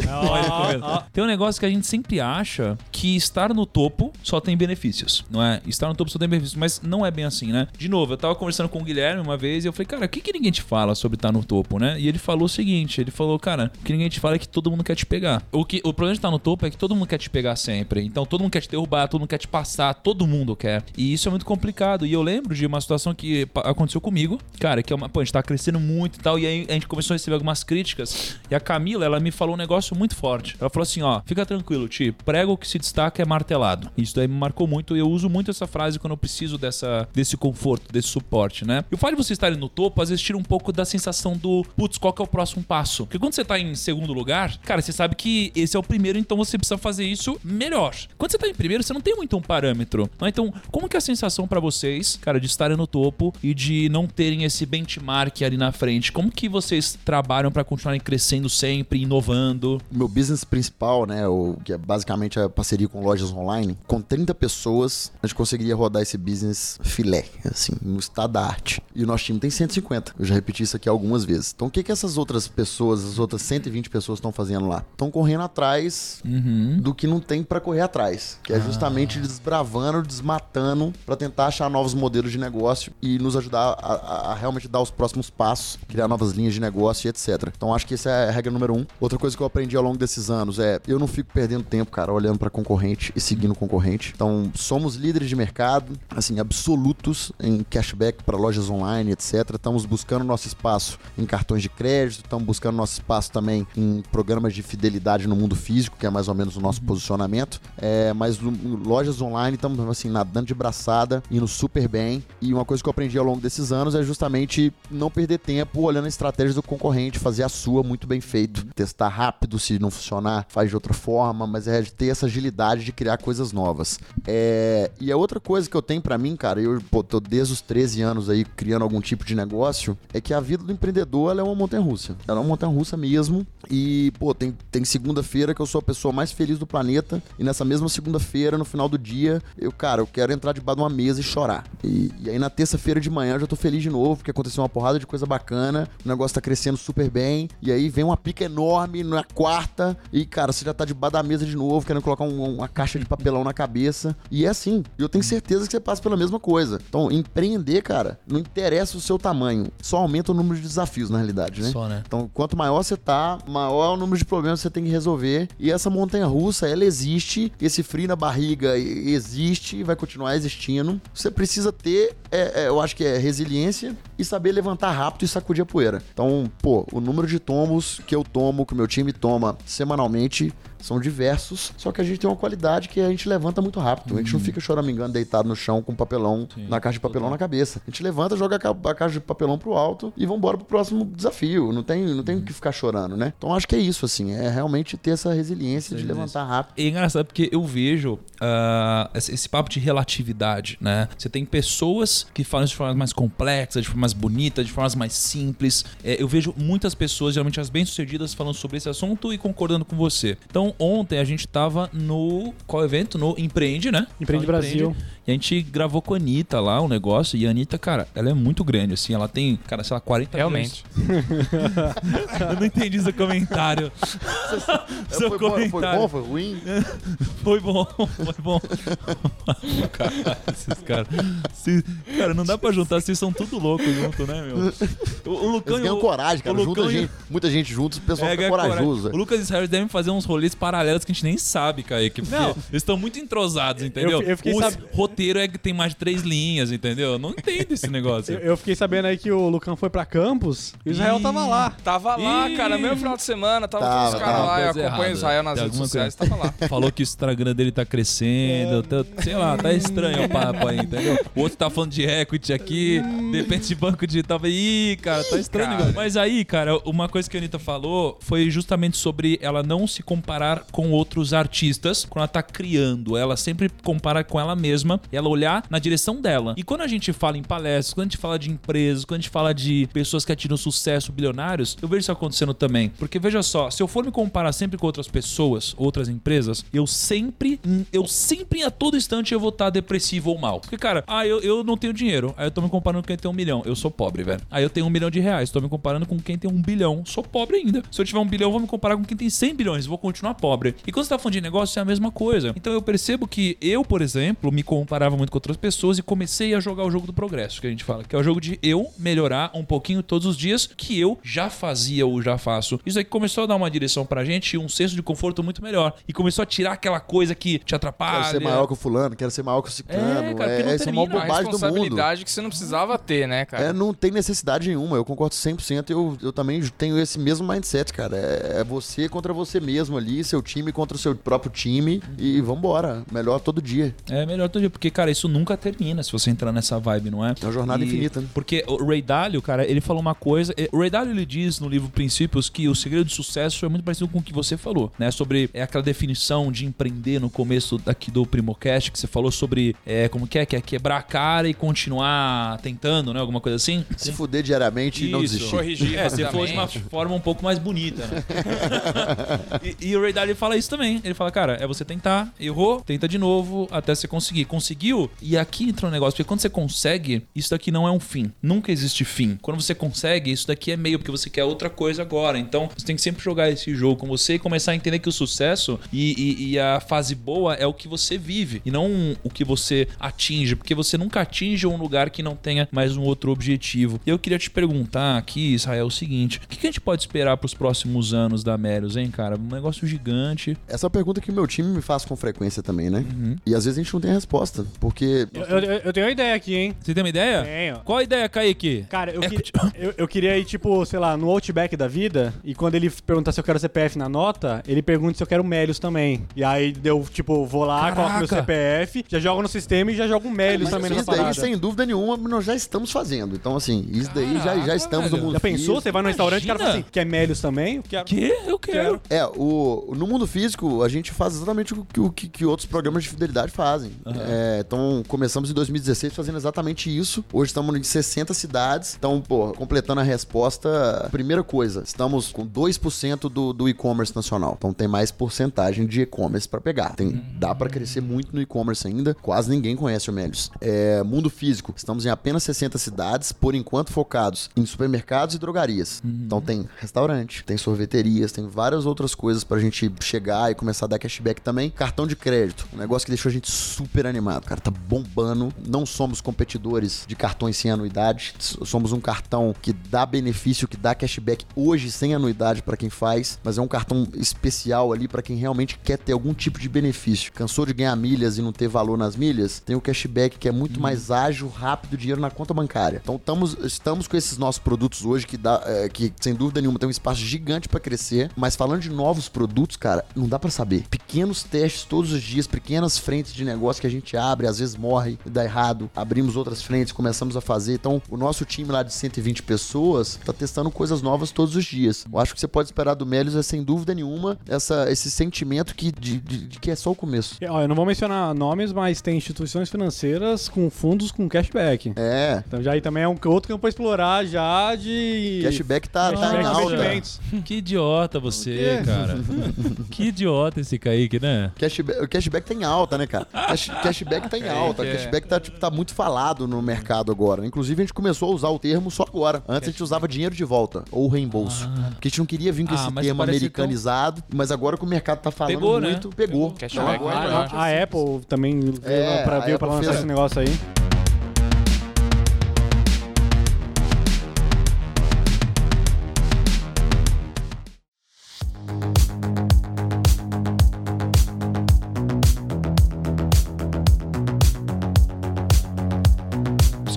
Tem um negócio que a gente sempre acha que estar no topo só tem benefícios, não é? Estar no topo só tem benefícios, mas não é bem assim, né? De novo, eu tava conversando com o Guilherme uma vez e eu falei, cara, o que, que ninguém te fala sobre estar no topo, né? E ele falou o seguinte: ele falou, cara, o que ninguém te fala é que todo mundo quer te pegar. O, que, o problema de estar no topo é que todo mundo quer te pegar sempre. Então todo mundo quer te derrubar, todo mundo quer te passar, todo mundo quer. E isso é muito complicado. E eu lembro de uma situação que aconteceu comigo, cara, que é uma. Pô, a gente tá crescendo muito e tal. E aí a gente começou a receber algumas críticas. E a Camila, ela me falou um negócio muito forte. Ela falou assim: ó, fica tranquilo, Ti, prego que se destaca é martelado. Isso daí me marcou muito. E eu uso muito essa frase quando eu preciso dessa, desse conforto, desse suporte, né? E o fato de você estarem no topo, às vezes tira um pouco da sensação do, putz, qual que é o próximo passo? Porque quando você tá em segundo lugar, cara, você sabe que esse é o primeiro, então você precisa fazer isso melhor. Quando você tá em primeiro, você não tem muito um parâmetro. Não é? Então, como que é a sensação pra vocês, cara, de estarem no topo e de não terem esse benchmark ali na frente? Como que vocês trabalham pra continuarem crescendo sempre, inovando? meu business principal, né, o que é basicamente a parceria com lojas online, com 30 pessoas, a gente conseguiria rodar esse business filé, assim, no estado da arte. E o nosso time tem 150. Eu já repeti isso aqui algumas vezes. Então, o que que essas outras pessoas, as outras 120 pessoas estão fazendo lá? Estão correndo atrás Uhum. do que não tem pra correr atrás, que é justamente desbravando, desmatando pra tentar achar novos modelos de negócio e nos ajudar a, a- a realmente dar os próximos passos, criar novas linhas de negócio e etc. Então acho que essa é a regra número um. Outra coisa que eu aprendi ao longo desses anos é eu não fico perdendo tempo, cara, olhando pra concorrente e seguindo o concorrente. Então somos líderes de mercado, assim absolutos em cashback para lojas online, etc. Estamos buscando nosso espaço em cartões de crédito, estamos buscando nosso espaço também em programas de fidelidade no mundo físico, que é mais ou menos o nosso posicionamento. É, mas lojas online estamos assim nadando de braçada, indo super bem. E uma coisa que eu aprendi ao longo desses anos é justamente não perder tempo olhando a estratégia do concorrente, fazer a sua muito bem feito, testar rápido, se não funcionar, faz de outra forma, mas é de ter essa agilidade de criar coisas novas. É, e a outra coisa que eu tenho pra mim, cara, eu pô, tô desde os 13 anos aí criando algum tipo de negócio, é que a vida do empreendedor é uma montanha russa. Ela é uma montanha russa mesmo. E, pô, tem, tem segunda-feira que eu sou a pessoa mais feliz do planeta. E nessa mesma segunda-feira, no final do dia, eu, cara, eu quero entrar debaixo de uma mesa e chorar. E, e aí na terça-feira de manhã eu já tô feliz de novo, porque aconteceu uma porrada de coisa bacana, o negócio tá crescendo super bem. E aí vem uma pica enorme na quarta, e, cara, você já tá debaixo da mesa de novo, querendo colocar um- uma caixa de papelão na cabeça. E é assim. Eu tenho certeza que você passa pela mesma coisa. Então, empreender, cara, não interessa o seu tamanho, só aumenta o número de desafios, na realidade, né? Só, né? Então, quanto maior você tá, maior é o número de problemas que você tem que resolver. E essa montanha russa, ela existe. Esse frio na barriga existe e vai continuar existindo. Você precisa ter, é, é, eu acho que é resiliência e saber levantar rápido e sacudir a poeira. Então, pô, o número de tombos que eu tomo, que o meu time toma semanalmente, são diversos, só que a gente tem uma qualidade que a gente levanta muito rápido. A gente não fica choramingando deitado no chão com papelão, Sim, na caixa de papelão na cabeça. A gente levanta, joga a ca- a caixa de papelão pro alto e vambora pro próximo desafio. Não tem, não tem o que ficar chorando, né? Então acho que é isso, assim, é realmente ter essa resiliência de levantar rápido. É engraçado porque eu vejo ah, esse, papo de relatividade, né? Você tem pessoas que falam de formas mais complexas, de formas mais bonitas, de formas mais simples. É, eu vejo muitas pessoas, geralmente as bem-sucedidas, falando sobre esse assunto e concordando com você. Então, ontem a gente tava no. Qual evento? No Empreende, né? Empreende Fala Brasil. E a gente gravou com a Anitta lá um negócio. E a Anitta, cara, ela é muito grande, assim. Ela tem, cara, sei lá, 40 Realmente. (laughs) Eu não entendi seu comentário. (laughs) seu foi, bom, foi comentário. bom, foi ruim? (laughs) Foi bom, foi bom. Caralho, esses caras. Cara, não dá pra juntar, vocês são tudo loucos junto, né, meu? O, o Lucão Eles ganham o- coragem, cara. o Junta Lucão e- gente, muita gente juntos, o pessoal É, fica corajoso. coragem. O Lucas e o Israel devem fazer uns rolês paralelos que a gente nem sabe, Kaique. Porque Não. eles estão muito entrosados, entendeu? eu fiquei o sab- roteiro é que tem mais de três linhas, entendeu? Eu Não entendo esse negócio. (laughs) Eu, eu fiquei sabendo aí que o Lucão foi pra Campos e o Israel Ih. tava lá. Tava lá, Ih. cara, mesmo final de semana, tava, Tava, todos os caras lá, eu acompanho o errada. Israel nas Tem redes sociais, coisa. tava lá. (laughs) Falou que o Instagram dele tá crescendo. tá- sei lá, tá estranho o papo aí, entendeu? O outro tá falando de equity aqui, de repente de banco digital. Ih, cara, tá estranho Cara. Mas aí, cara, uma coisa que a Anitta falou foi justamente sobre ela não se comparar com outros artistas quando ela tá criando. Ela sempre compara com ela mesma e ela olhar na direção dela. E quando a gente fala em palestras, quando a gente fala de empresas, quando a gente fala de pessoas que atingiram sucesso, bilionários, eu vejo isso acontecendo também. Porque veja só, se eu for me comparar sempre com outras pessoas, outras empresas, eu sempre, eu sempre a todo instante eu vou estar depressivo ou mal. Porque, cara, ah, eu, eu não tenho dinheiro. Aí eu tô me comparando com quem tem um milhão. Eu sou pobre, velho. Aí eu tenho um milhão de reais. Tô me comparando com quem tem um bilhão. Sou pobre ainda. Se eu tiver um bilhão, eu vou me comparar com quem tem 100 bilhões. Vou continuar pobre. E quando você tá falando de negócio, é a mesma coisa. Então eu percebo que eu, por exemplo, me comparava muito com outras pessoas e comecei a jogar o jogo do progresso, que a gente fala. Que é o jogo de eu melhorar um pouquinho todos os dias, que eu já fazia ou já faço. Isso aí começou a dar uma direção pra gente e um senso de conforto muito melhor. E começou a tirar aquela coisa que te atrapalha. Quero ser maior que o fulano, quero ser maior que o ciclano. É, cara, É, essa é a maior termina. Uma bobagem do mundo. responsabilidade que você não precisava ter, né, cara? É, não tem necessidade nenhuma, eu concordo 100%. Eu, eu também tenho esse mesmo mindset, cara. É, é você contra você mesmo ali, seu time contra o seu próprio time. E vambora. Melhor todo dia. É melhor todo dia, porque, cara, isso nunca termina se você entrar nessa vibe, não é? É uma jornada E- infinita, né? Porque o Ray Dalio, cara, ele falou uma coisa. eh, O Ray Dalio ele diz no livro Princípios que o segredo do sucesso é muito parecido com o que você falou, né? Sobre é aquela definição de empreender no começo daqui do Primocast, que você falou sobre é, como que é, que é quebrar a cara e continuar tentando, né? Alguma coisa assim. Se fuder diariamente e não Isso. desistir. Corrigir É, você falou de uma forma um pouco mais bonita, né? (laughs) e, e o Ray Dalio fala isso também. Ele fala, cara, é você tentar, errou, tenta de novo até você conseguir. Conseguiu? E aqui entra um negócio, porque quando você consegue, isso daqui não é um fim. Nunca existe fim. Quando você consegue, isso daqui é meio, porque você quer outra coisa agora. Então, você tem que sempre jogar esse jogo com você e começar a entender que o sucesso e, e- e a fase boa é o que você vive e não o que você atinge, porque você nunca atinge um lugar que não tenha mais um outro objetivo. E eu queria te perguntar aqui, Israel, o seguinte: o que a gente pode esperar pros próximos anos da Melios, hein, cara? Um negócio gigante. Essa é uma pergunta que o meu time me faz com frequência também, né? Uhum. E às vezes a gente não tem resposta. Porque. Eu, eu- eu tenho uma ideia aqui, hein? Você tem uma ideia? Tenho. Qual a ideia, Kaique? Cara, eu, É, que- eu, eu queria ir, tipo, sei lá, no Outback da vida, e quando ele perguntar se eu quero CPF na nota, ele pergunta se eu quero Melios também. E aí eu, tipo, vou lá, coloco meu Caraca. CPF, já jogo no sistema e já jogo Melios Mas também nessa isso daí, parada. sem dúvida nenhuma, nós já estamos fazendo. Então, assim, isso daí já, já Caraca, estamos velho. no mundo Já pensou? físico. Você vai no restaurante e o cara fala Imagina. assim, quer Melios também? Eu quero. Que? Eu quero. É, o, no mundo físico, a gente faz exatamente o que, o que, que outros programas de fidelidade fazem. É, então, começamos em 2016 fazendo exatamente isso. Hoje estamos em 60 cidades. Então, pô, completando a resposta, primeira coisa, estamos com 2% do, do e-commerce nacional. Então, tem mais porcentagem de e-commerce para pegar. Tem, dá para crescer muito no e-commerce ainda. Quase ninguém conhece o Melios. É, mundo físico, estamos em apenas 60 cidades, por enquanto focados em supermercados e drogarias. Então, tem restaurante, tem sorveterias, tem várias outras coisas pra gente chegar e começar a dar cashback também. Cartão de crédito, um negócio que deixou a gente super animado. Cara, tá bombando. Não somos competidores de cartões sem anuidade. Somos um cartão que dá benefício, que dá cashback hoje sem anuidade pra quem faz, mas é um cartão especial ali pra quem realmente quer ter algum tipo de benefício. Cansou de ganhar milhas e não ter valor nas milhas? Tem o cashback que é muito mais ágil, rápido, dinheiro na conta bancária. Então estamos, estamos com esses nossos produtos hoje que dá, é, que sem dúvida nenhuma tem um espaço gigante pra crescer, mas falando de novos produtos, cara, não dá pra saber. Pequenos testes todos os dias, pequenas frentes de negócio que a gente abre, às vezes morre e dá errado. Abrimos outras frentes, começamos a fazer. Então, o nosso time lá de 120 pessoas tá testando coisas novas todos os dias. Eu acho que você pode esperar do Melios é sem dúvida nenhuma essa, esse sentimento que, de, de- de que é só o começo. E, Ó, eu não vou mencionar nomes, mas tem instituições financeiras com fundos com cashback. É, Então já aí também é um outro campo a explorar já de... cashback tá, tá cashback em de alta. (laughs) Que idiota você, cara. (laughs) que idiota esse Kaique, né? Cashback, o cashback tem alta, né, cara? Cash- cashback cashback tá em alta. que é- Cashback tá, tipo, tá muito falado no mercado agora. Inclusive, a gente começou a usar o termo só agora. Antes a gente usava dinheiro de volta ou reembolso. Porque a gente não queria vir com Ah, esse termo americanizado, mas agora que o mercado tá falando Pegou, né? muito, pegou. Cashback Então, agora a gente- A Apple também veio É, pra, a veio pra lançar fez- esse negócio aí.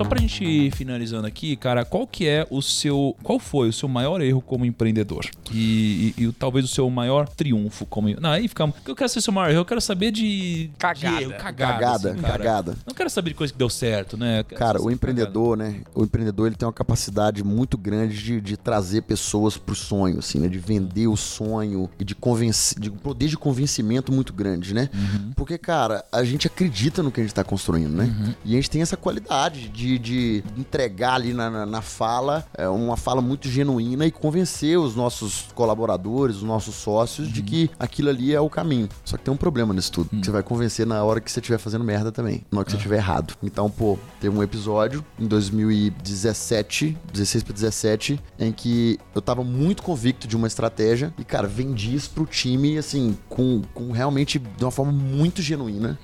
Só pra gente ir finalizando aqui, cara, qual que é o seu. Qual foi o seu maior erro como empreendedor? E, e- e talvez o seu maior triunfo como. Não, aí fica. Eu quero ser seu maior erro, eu quero saber de. Cagada. de erro, cagada. Cagada, assim, cara. cagada. Não quero saber de coisa que deu certo, né? Cara, o de empreendedor, né? O empreendedor ele tem uma capacidade muito grande de, de trazer pessoas pro sonho, assim, né? De vender o sonho e de convencer, de um poder de convencimento muito grande, né? Porque, cara, a gente acredita no que a gente tá construindo, né? E a gente tem essa qualidade de, de entregar ali na, na, na fala é, uma fala muito genuína e convencer os nossos colaboradores, os nossos sócios de que aquilo ali é o caminho. Só que tem um problema nisso tudo. que Você vai convencer na hora que você estiver fazendo merda também. Na hora que você estiver errado. Então, pô, teve um episódio em 2017, 16 para 17, em que eu tava muito convicto de uma estratégia e, cara, vendi isso pro time, assim, com, com realmente de uma forma muito genuína.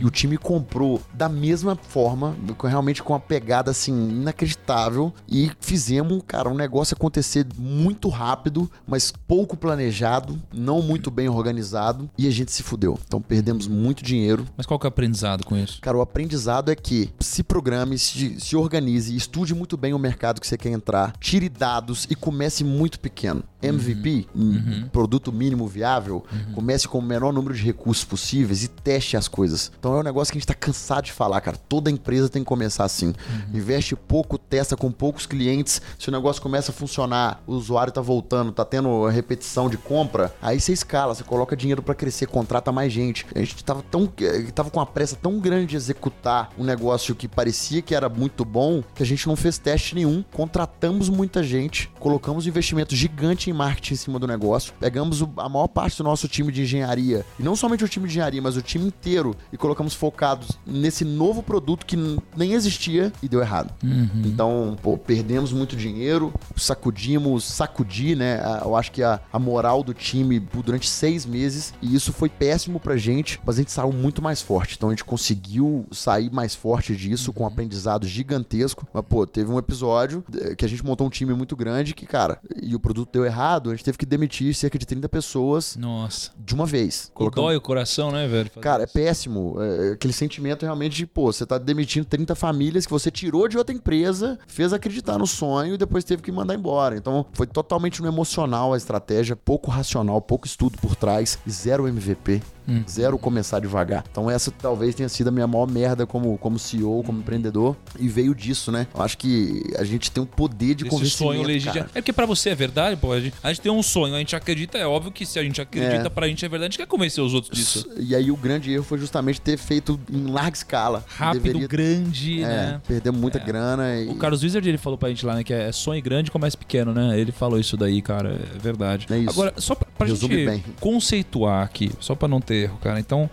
E o time comprou da mesma forma, realmente com uma pegada, assim, inacreditável. E fizemos, cara, um negócio acontecer muito rápido, mas pouco planejado, não muito bem organizado. E a gente se fudeu. Então perdemos muito dinheiro. Mas qual que é o aprendizado com isso? Cara, o aprendizado é que se programe, se, se organize, estude muito bem o mercado que você quer entrar, tire dados e comece muito pequeno. MVP, um produto mínimo viável, comece com o menor número de recursos possíveis e teste as coisas. Então é um negócio que a gente tá cansado de falar, cara. Toda empresa tem que começar assim. Investe pouco, testa com poucos clientes. Se o negócio começa a funcionar, o usuário tá voltando, tá tendo repetição de compra, aí você escala, você coloca dinheiro pra crescer, contrata mais gente. A gente tava tão eh, tava com uma pressa tão grande de executar um negócio que parecia que era muito bom, que a gente não fez teste nenhum, contratamos muita gente, colocamos um investimento gigante em marketing em cima do negócio, pegamos a maior parte do nosso time de engenharia, e não somente o time de engenharia, mas o time inteiro, e colocamos focados nesse novo produto que nem existia e deu errado. Então, pô, perdemos muito dinheiro, sacudimos, sacudi, né? Eu acho que a, a moral do time durante seis meses, e isso foi péssimo pra gente, mas a gente saiu muito mais forte. Então a gente conseguiu sair mais forte disso com um aprendizado gigantesco. Mas, pô, teve um episódio eh, que a gente montou um time muito grande que, cara, e o produto deu errado, a gente teve que demitir cerca de 30 pessoas Nossa. de uma vez. E dói o coração, né, velho? Cara, é isso. péssimo. É, aquele sentimento realmente de, pô, você tá demitindo 30 famílias que você tirou de outra empresa, fez acreditar no sonho e depois teve que mandar embora. Então, foi totalmente no emocional a estratégia, pouco racional, pouco estudo por trás, e zero MVP. Hum. Zero começar devagar. Então, essa talvez tenha sido a minha maior merda como, como CEO, como empreendedor. E veio disso, né? Eu acho que a gente tem um poder de Esse convencimento. sonho legítimo. É porque pra você é verdade, pô. A gente, a gente tem um sonho, a gente acredita, é óbvio que se a gente acredita, É. pra gente é verdade, a gente quer convencer os outros disso. E aí, o grande erro foi justamente ter feito em larga escala. Rápido, Deveria- grande, É, né? perdemos muita É. grana. E... O Carlos Wizard, ele falou pra gente lá, né, que é sonho grande começa pequeno, né? Ele falou isso daí, cara, é verdade. É isso. Agora, só pra, pra gente bem. conceituar aqui, só pra não ter erro, cara. Então,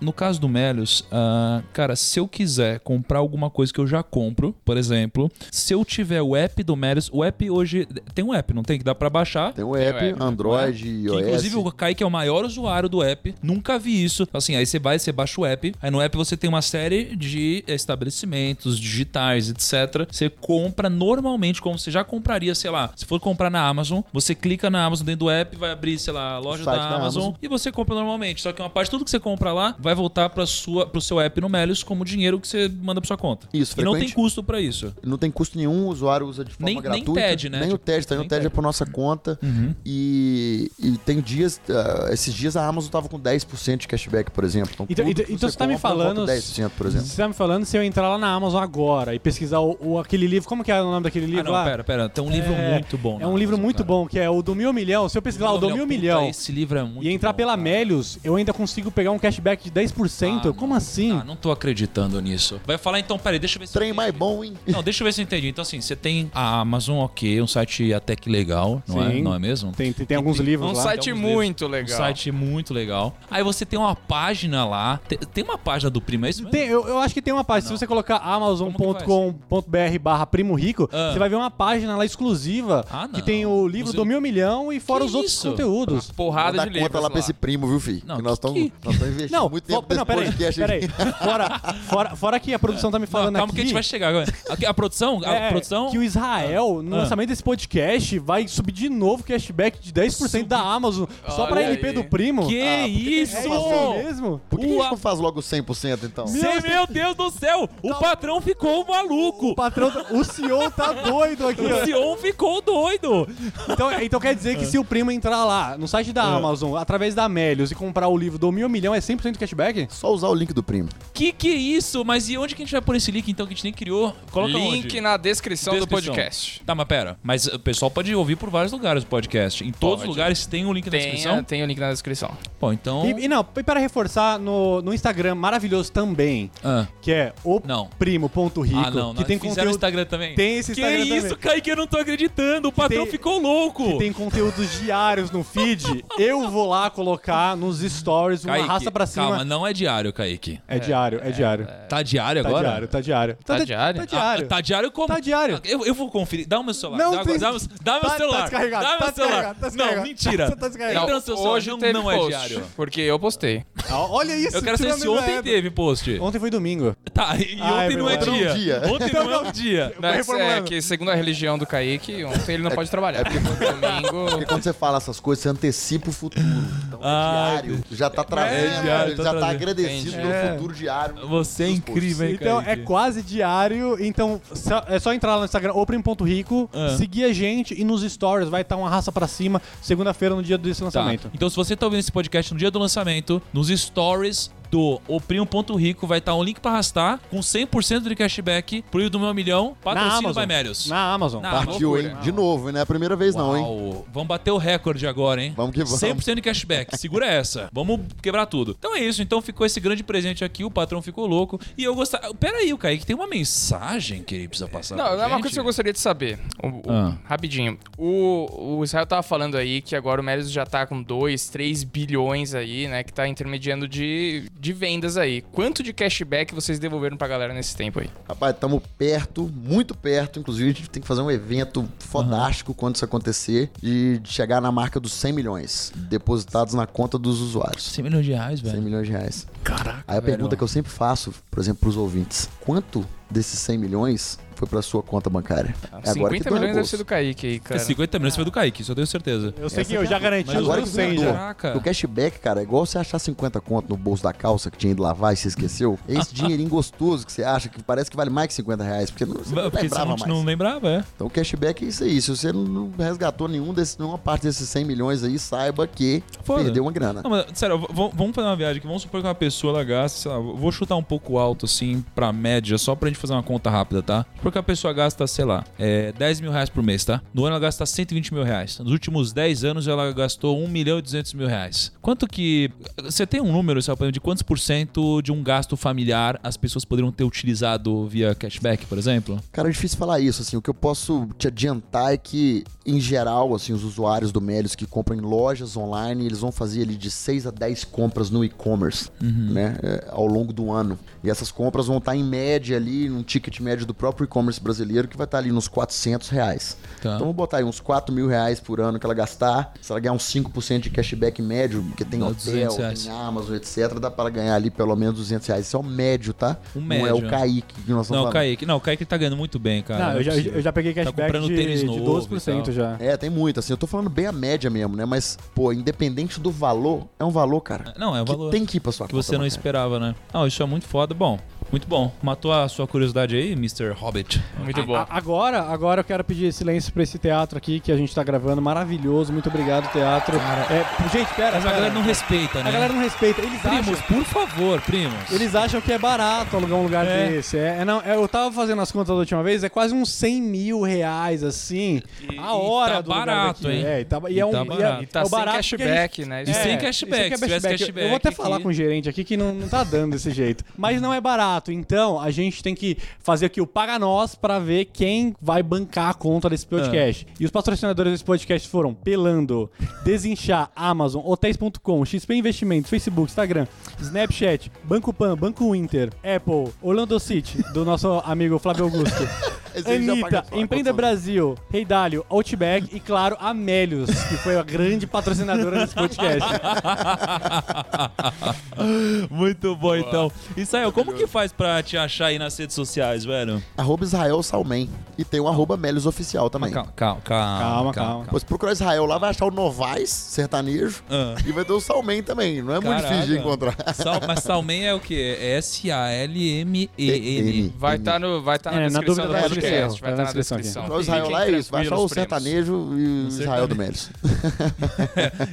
no caso do Melios, ah, cara, se eu quiser comprar alguma coisa que eu já compro, por exemplo, se eu tiver o app do Melios, o app hoje tem um app, não tem? Que dá pra baixar. Tem o Tem o app, app, Android, Que, iOS. inclusive o Kaique é o maior usuário do app, nunca vi isso. Assim, aí você vai, você baixa o app, aí no app você tem uma série de estabelecimentos digitais, etc. Você compra normalmente como você já compraria, sei lá, se for comprar na Amazon, você clica na Amazon dentro do app, vai abrir, sei lá, a loja da da Amazon, Amazon. e você compra normalmente. Só que uma parte, tudo que você compra lá, vai voltar para sua pro seu app no Melios como dinheiro que você manda pra sua conta. Isso, E não tem frequente. custo pra isso. Não tem custo nenhum, o usuário usa de forma Nem- nem gratuita. TED, né? Nem o Tipo, TED, tá? nem o TED é por nossa conta. E, e tem dias, ah, esses dias a Amazon tava com 10% de cashback, por exemplo. Então, Então, então, então você você tá me falando. volta 10%, por exemplo. Você tá me falando se eu entrar lá na Amazon agora e pesquisar o, o- aquele livro. Como que é o nome daquele livro ah, não, lá? pera, pera. Tem um livro É, muito bom. É um livro Amazon, muito cara. bom, que é o do Mil Milhão. Se eu pesquisar lá o do Mil puta, Milhão Esse livro é muito e entrar bom, pela cara. Melius, eu ainda ainda consigo pegar um cashback de 10%. Ah, Como não. assim? Ah, não tô acreditando nisso. Vai falar então, peraí, deixa eu ver se Trem mais bom, hein? Não, deixa eu ver se eu entendi. Então, assim, você tem a Amazon, ok, um site até que legal, não, é? Sim. não é mesmo? Tem, tem, tem alguns livros Um lá. site muito Um legal. site muito legal. Aí você tem uma página lá. Tem, tem uma página do Primo, é isso mesmo? Tem, eu, eu acho que tem uma página. Não. Se você colocar amazon.com.br barra primo rico, Ah. você vai ver uma página lá exclusiva Ah, que tem o livro do Mil Milhão e fora Que os outros isso? conteúdos. Porrada Dá de conta livros lá pra esse primo, viu, filho? Não, que nós estamos investindo Não, muito tempo nesse não, peraí, podcast peraí. aqui. Fora, fora, fora que a produção tá me Não, falando calma aqui... que a gente vai chegar agora. A, a produção, a é, produção... que o Israel, no Ah. lançamento desse podcast, vai subir de novo o cashback de 10% da Amazon só pra Olha LP aí. do primo. Que Ah, isso? É Não, isso mesmo? Por que, que a gente não faz logo 100% então? Cê- meu Deus do céu! O patrão ficou maluco! O patrão, o CEO tá doido aqui, O. Sion ficou doido! Então, então quer dizer que se o primo entrar lá no site da Amazon, através da Amélios, e comprar o livro do Mil Milhão, é 100% cashback? Só usar o link do primo. Que que é isso? Mas e onde que a gente vai pôr esse link então que a gente nem criou? Coloca Link onde? na descrição, do Descrição. podcast. Tá, mas pera. Mas o pessoal pode ouvir por vários lugares o podcast. Em todos os lugares tem um link na Tem, descrição? tem o link na descrição. Bom, então... E, e não, e para reforçar, no, no Instagram maravilhoso também, Ah. que é o Não. primo.rico, Ah, não. que tem Fizeram conteúdo... o Instagram também? Tem esse que Instagram isso, também. Kaique? Eu não tô acreditando. O patrão tem- ficou louco. que tem conteúdos diários no feed, (laughs) eu vou lá colocar nos stories uma Kaique, raça pra cima. Calma, não é diário, Kaique. É diário, é diário. Tá diário Tá agora? diário, tá diário. Tá de- diário? Tá diário. Ah, tá diário como? Tá diário. Eu, eu vou conferir. Dá o meu celular. Não dá, tem- dá, meu- dá meu Tá- tá celular. descarregado, dá tá meu celular. descarregado, tá não, mentira. (laughs) Tá descarregado. Entra no seu celular. hoje não, não é post, diário. porque eu postei. Ah, Olha isso. Eu quero saber se ontem teve post. Ontem foi domingo. Tá, e Ah, é ontem não é dia. Não é dia. Ontem não é um dia. É, é que segundo a religião do Kaique, ontem ele não pode trabalhar. Porque Domingo. quando você fala essas coisas, você antecipa o futuro. Então Ah, é diário. Já tá trazendo, É diário, ele tá já tá trazendo. agradecido Entendi. pelo É. futuro diário. Você é incrível, hein, Então é quase diário. Então é só entrar lá no Instagram, oprimo.rico, Ah. seguir a gente e nos stories vai estar uma raça pra cima segunda-feira no dia desse Tá. lançamento. Então, se você tá ouvindo esse podcast no dia do lançamento, nos stories do Oprimo.rico vai estar um link pra arrastar com 100% de cashback pro livro do meu milhão, Na patrocínio Amazon. by Melios. Na Amazon. Na- Partiu, loucura. hein? De novo, hein? não é a primeira vez não, hein? Uau, Vamos bater o recorde agora, hein? Vamos que vamos. 100% de cashback. Segura essa. Vamos quebrar tudo. Então é isso. Então ficou esse grande presente aqui. O patrão ficou louco. E eu gostava. Pera aí, o Kaique tem uma mensagem que ele precisa passar. Não, é uma gente? coisa que eu gostaria de saber. O- o- Ah. Rapidinho. O, o Israel tava falando aí que agora o Melios já tá com 2, 3 bilhões aí, né? Que tá intermediando de, de vendas aí. Quanto de cashback vocês devolveram pra galera nesse tempo aí? Rapaz, estamos perto, muito perto. Inclusive, a gente tem que fazer um evento fodástico quando isso acontecer, de, de chegar na marca dos 100 milhões depositados na conta dos usuários. 100 milhões de reais, 100 velho. milhões de reais. Caraca. Aí a velho. pergunta que eu sempre faço, por exemplo, pros ouvintes: quanto desses 100 milhões foi pra sua conta bancária? É agora que 50 dói no milhões deve ser do Kaique aí, É cara. 50 milhões foi do Kaique, isso eu tenho certeza. Eu sei Essa que eu é já a- garanti os agora que 100 deu. já. Caraca. O cashback, cara, é igual você achar 50 conto no bolso da calça que tinha ido lavar e se esqueceu. É esse (laughs) dinheirinho gostoso que você acha que parece que vale mais que 50 reais, porque não, você não Porque lembrava gente mais. não lembrava, é. Então o cashback é isso aí. Se você não resgatou nenhum desses, nenhuma parte desses 100 milhões aí, saiba que Foda. perdeu uma grana. Não, mas, sério, vamos fazer uma viagem aqui. Vamos supor que uma pessoa ela gasta, sei lá, vou chutar um pouco alto, assim, pra média, só pra gente fazer uma conta rápida, tá? Porque a pessoa gasta, sei lá, é, 10 mil reais por mês, tá? No ano ela gasta 120 mil reais. Nos últimos 10 anos ela gastou 1 milhão e 200 mil reais. Quanto que. Você tem um número, sabe, de quantos por cento de um gasto familiar as pessoas poderiam ter utilizado via cashback, por exemplo? Cara, é difícil falar isso, assim. O que eu posso te adiantar é que, em geral, assim, os usuários do Melios que compram em lojas online, eles vão fazer ali de 6 a 10 compras no e-commerce, né? é, ao longo do ano. E essas compras vão estar em média ali, num ticket médio do próprio e-commerce brasileiro, que vai estar ali nos 400 reais. Tá. Então vamos botar aí uns 4 mil reais por ano que ela gastar. Se ela ganhar uns 5% de cashback médio, porque tem Dá hotel, 200 reais. tem Amazon, etc., dá para ela ganhar ali pelo menos 200 reais. Isso é o médio, tá? O Não é médio. o Kaique que nós estamos Não, o. Kaique. Não, o Kaique tá ganhando muito bem, cara. Não, eu já, eu já peguei Tá cashback comprando de, tênis de novo e 12% tal. já. É, tem muito, assim, eu tô falando bem a média mesmo, né? Mas, pô, independente do valor, é um valor, cara. Não, é que valor. tem que ir pra sua que conta você não esperava, né? Não, isso é muito foda. Bom, Muito bom. Matou a sua curiosidade aí, Mr. Hobbit? Muito bom. A- agora, agora eu quero pedir silêncio pra esse teatro aqui que a gente tá gravando. Maravilhoso. Muito obrigado, teatro. É, gente, pera. Mas a galera não respeita, né? A galera não respeita. Eles Primos, acham, por favor, primos. eles acham que é barato alugar um lugar É. desse. É, é, não, é, eu tava fazendo as contas da última vez, é quase uns 100 mil reais, assim, E- a hora tá do lugar barato, daqui. hein? É, e, tá, e, E é um, tá e é- barato. E tá é o sem a gente- cashback, né? E sem é- cashback. É tivesse cashback. cashback Eu vou até aqui- falar com o gerente aqui que não, não tá dando desse jeito. Mas não é barato. Então, a gente tem que fazer aqui o Paga Nós pra ver quem vai bancar a conta desse podcast. Ah. E os patrocinadores desse podcast foram Pelando, Desinchar, Amazon, Hotéis.com, XP Investimentos, Facebook, Instagram, Snapchat, Banco Pan, Banco Inter, Apple, Orlando City, do nosso amigo Flávio Augusto. (laughs) Anitta, Empreenda quantos Brasil, Rei Dálio, Outback e, claro, Amélios, que foi a grande patrocinadora desse podcast. (laughs) Muito bom, então. Israel, como que faz pra te achar aí nas redes sociais, velho? Arroba Israel Salmen. E tem o arroba Melios Oficial também. Calma, calma, calma. Calma, calma. Pois procura Israel lá, vai achar o Novaes, sertanejo, Ah. e vai ter o Salmen também. Não é muito Caraca. difícil de encontrar. Sal, mas Salmen é o quê? É S-A-L-M-E-N. Vai estar no, vai tá na É, na descrição dúvida do tá na podcast. descrição, Vai tá estar na na descrição o Israel lá é isso, vai achar o sertanejo e o Israel do Melios. (laughs)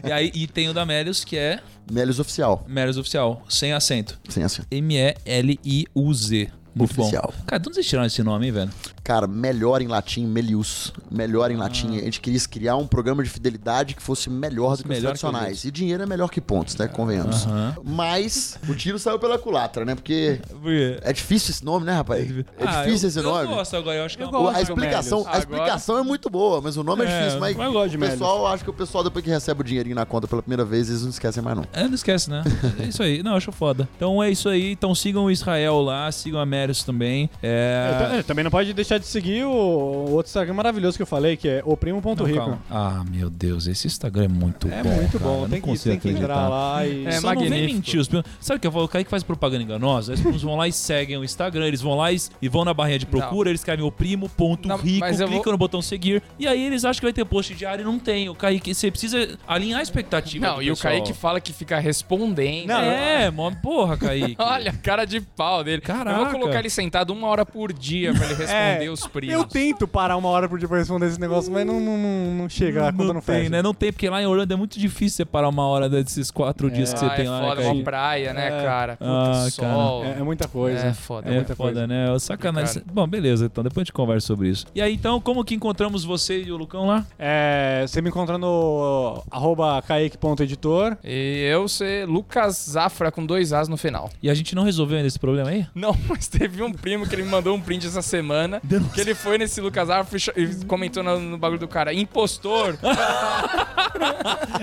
E aí e tem o da Melius, que é Melios Oficial, Melius Oficial, sem acento. sem assim. M-E-L-I-U-Z. Muito Oficial. bom. Cara, de onde vocês tiraram esse nome, hein, velho? Cara, melhor em latim, Melius. Melhor em latim. A gente queria criar um programa de fidelidade que fosse melhor do que Melhor os que tradicionais. e dinheiro é melhor que pontos, né? Convenhamos. Mas o tiro saiu pela culatra, né? Porque Por é difícil esse nome, né, rapaz? É Ah, difícil eu, esse nome. Eu gosto agora, eu acho que Eu é O- gosto a explicação, a explicação é muito boa, mas o nome é, É, difícil. Mas, eu o pessoal, acho que o pessoal, depois que recebe o dinheirinho na conta pela primeira vez, eles não esquecem mais, não. É, não esquece, né? É isso aí. Não, eu acho foda. Então é isso aí. Então sigam o Israel lá, sigam a Também. É. É, também não pode deixar de seguir o, o outro Instagram maravilhoso que eu falei, que é Não, oprimo.rico. calma. Ah, meu Deus, esse Instagram é muito É bom. muito cara. bom, Não tem que, tem que entrar lá e... É, Só não vem magnífico. mentir. Os primos- Sabe o que eu falo? O Kaique faz propaganda enganosa. Eles primos vão lá e seguem o Instagram. Eles vão lá e, e vão na barrinha de procura. Eles escrevem o primo.rico, Não, clicam eu vou- no botão seguir. E aí eles acham que vai ter post diário e não tem. O Kaique, você precisa alinhar a expectativa. Não, e o pessoal. Kaique fala que fica respondendo. Não, É, mó porra, Kaique. (laughs) Olha cara de pau dele. Eu Caraca. vou colocar ele sentado uma hora por dia pra ele (laughs) responder É, os primos. Eu tento parar uma hora por dia pra responder esse negócio, mas não, não, não, não chega, a conta não, não tem, fecha. né? Não tem, porque lá em Orlando é muito difícil separar uma hora desses quatro dias que você Ah, tem é lá, né, foda, Kaique? uma praia, né, É. cara? Puta, Ah, sol. É, é muita coisa. É foda. É, muita foda, coisa. né? É Sacanagem. Bom, beleza, então depois a gente conversa sobre isso. E aí, então, como que encontramos você e o Lucão lá? É, você me encontra no arroba kaique.editor. E eu ser Lucas Zafra com dois As no final. E a gente não resolveu ainda esse problema aí? Não, mas teve um primo que ele me mandou um print essa semana. (laughs) Que ele foi nesse Lucas Zafra e comentou no, no bagulho do cara: impostor. (laughs)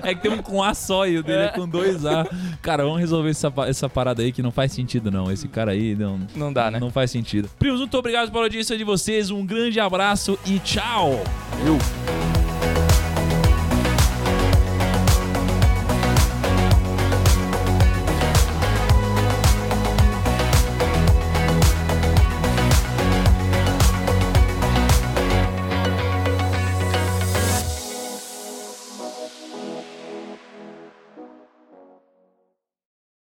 É que tem um com A só e o dele é, É. com dois A. Cara, vamos resolver essa, essa parada aí que não faz sentido, não. Esse cara aí não, Não dá, né? não faz sentido. Primos, muito obrigado pela audiência de vocês. Um grande abraço e tchau! Eu.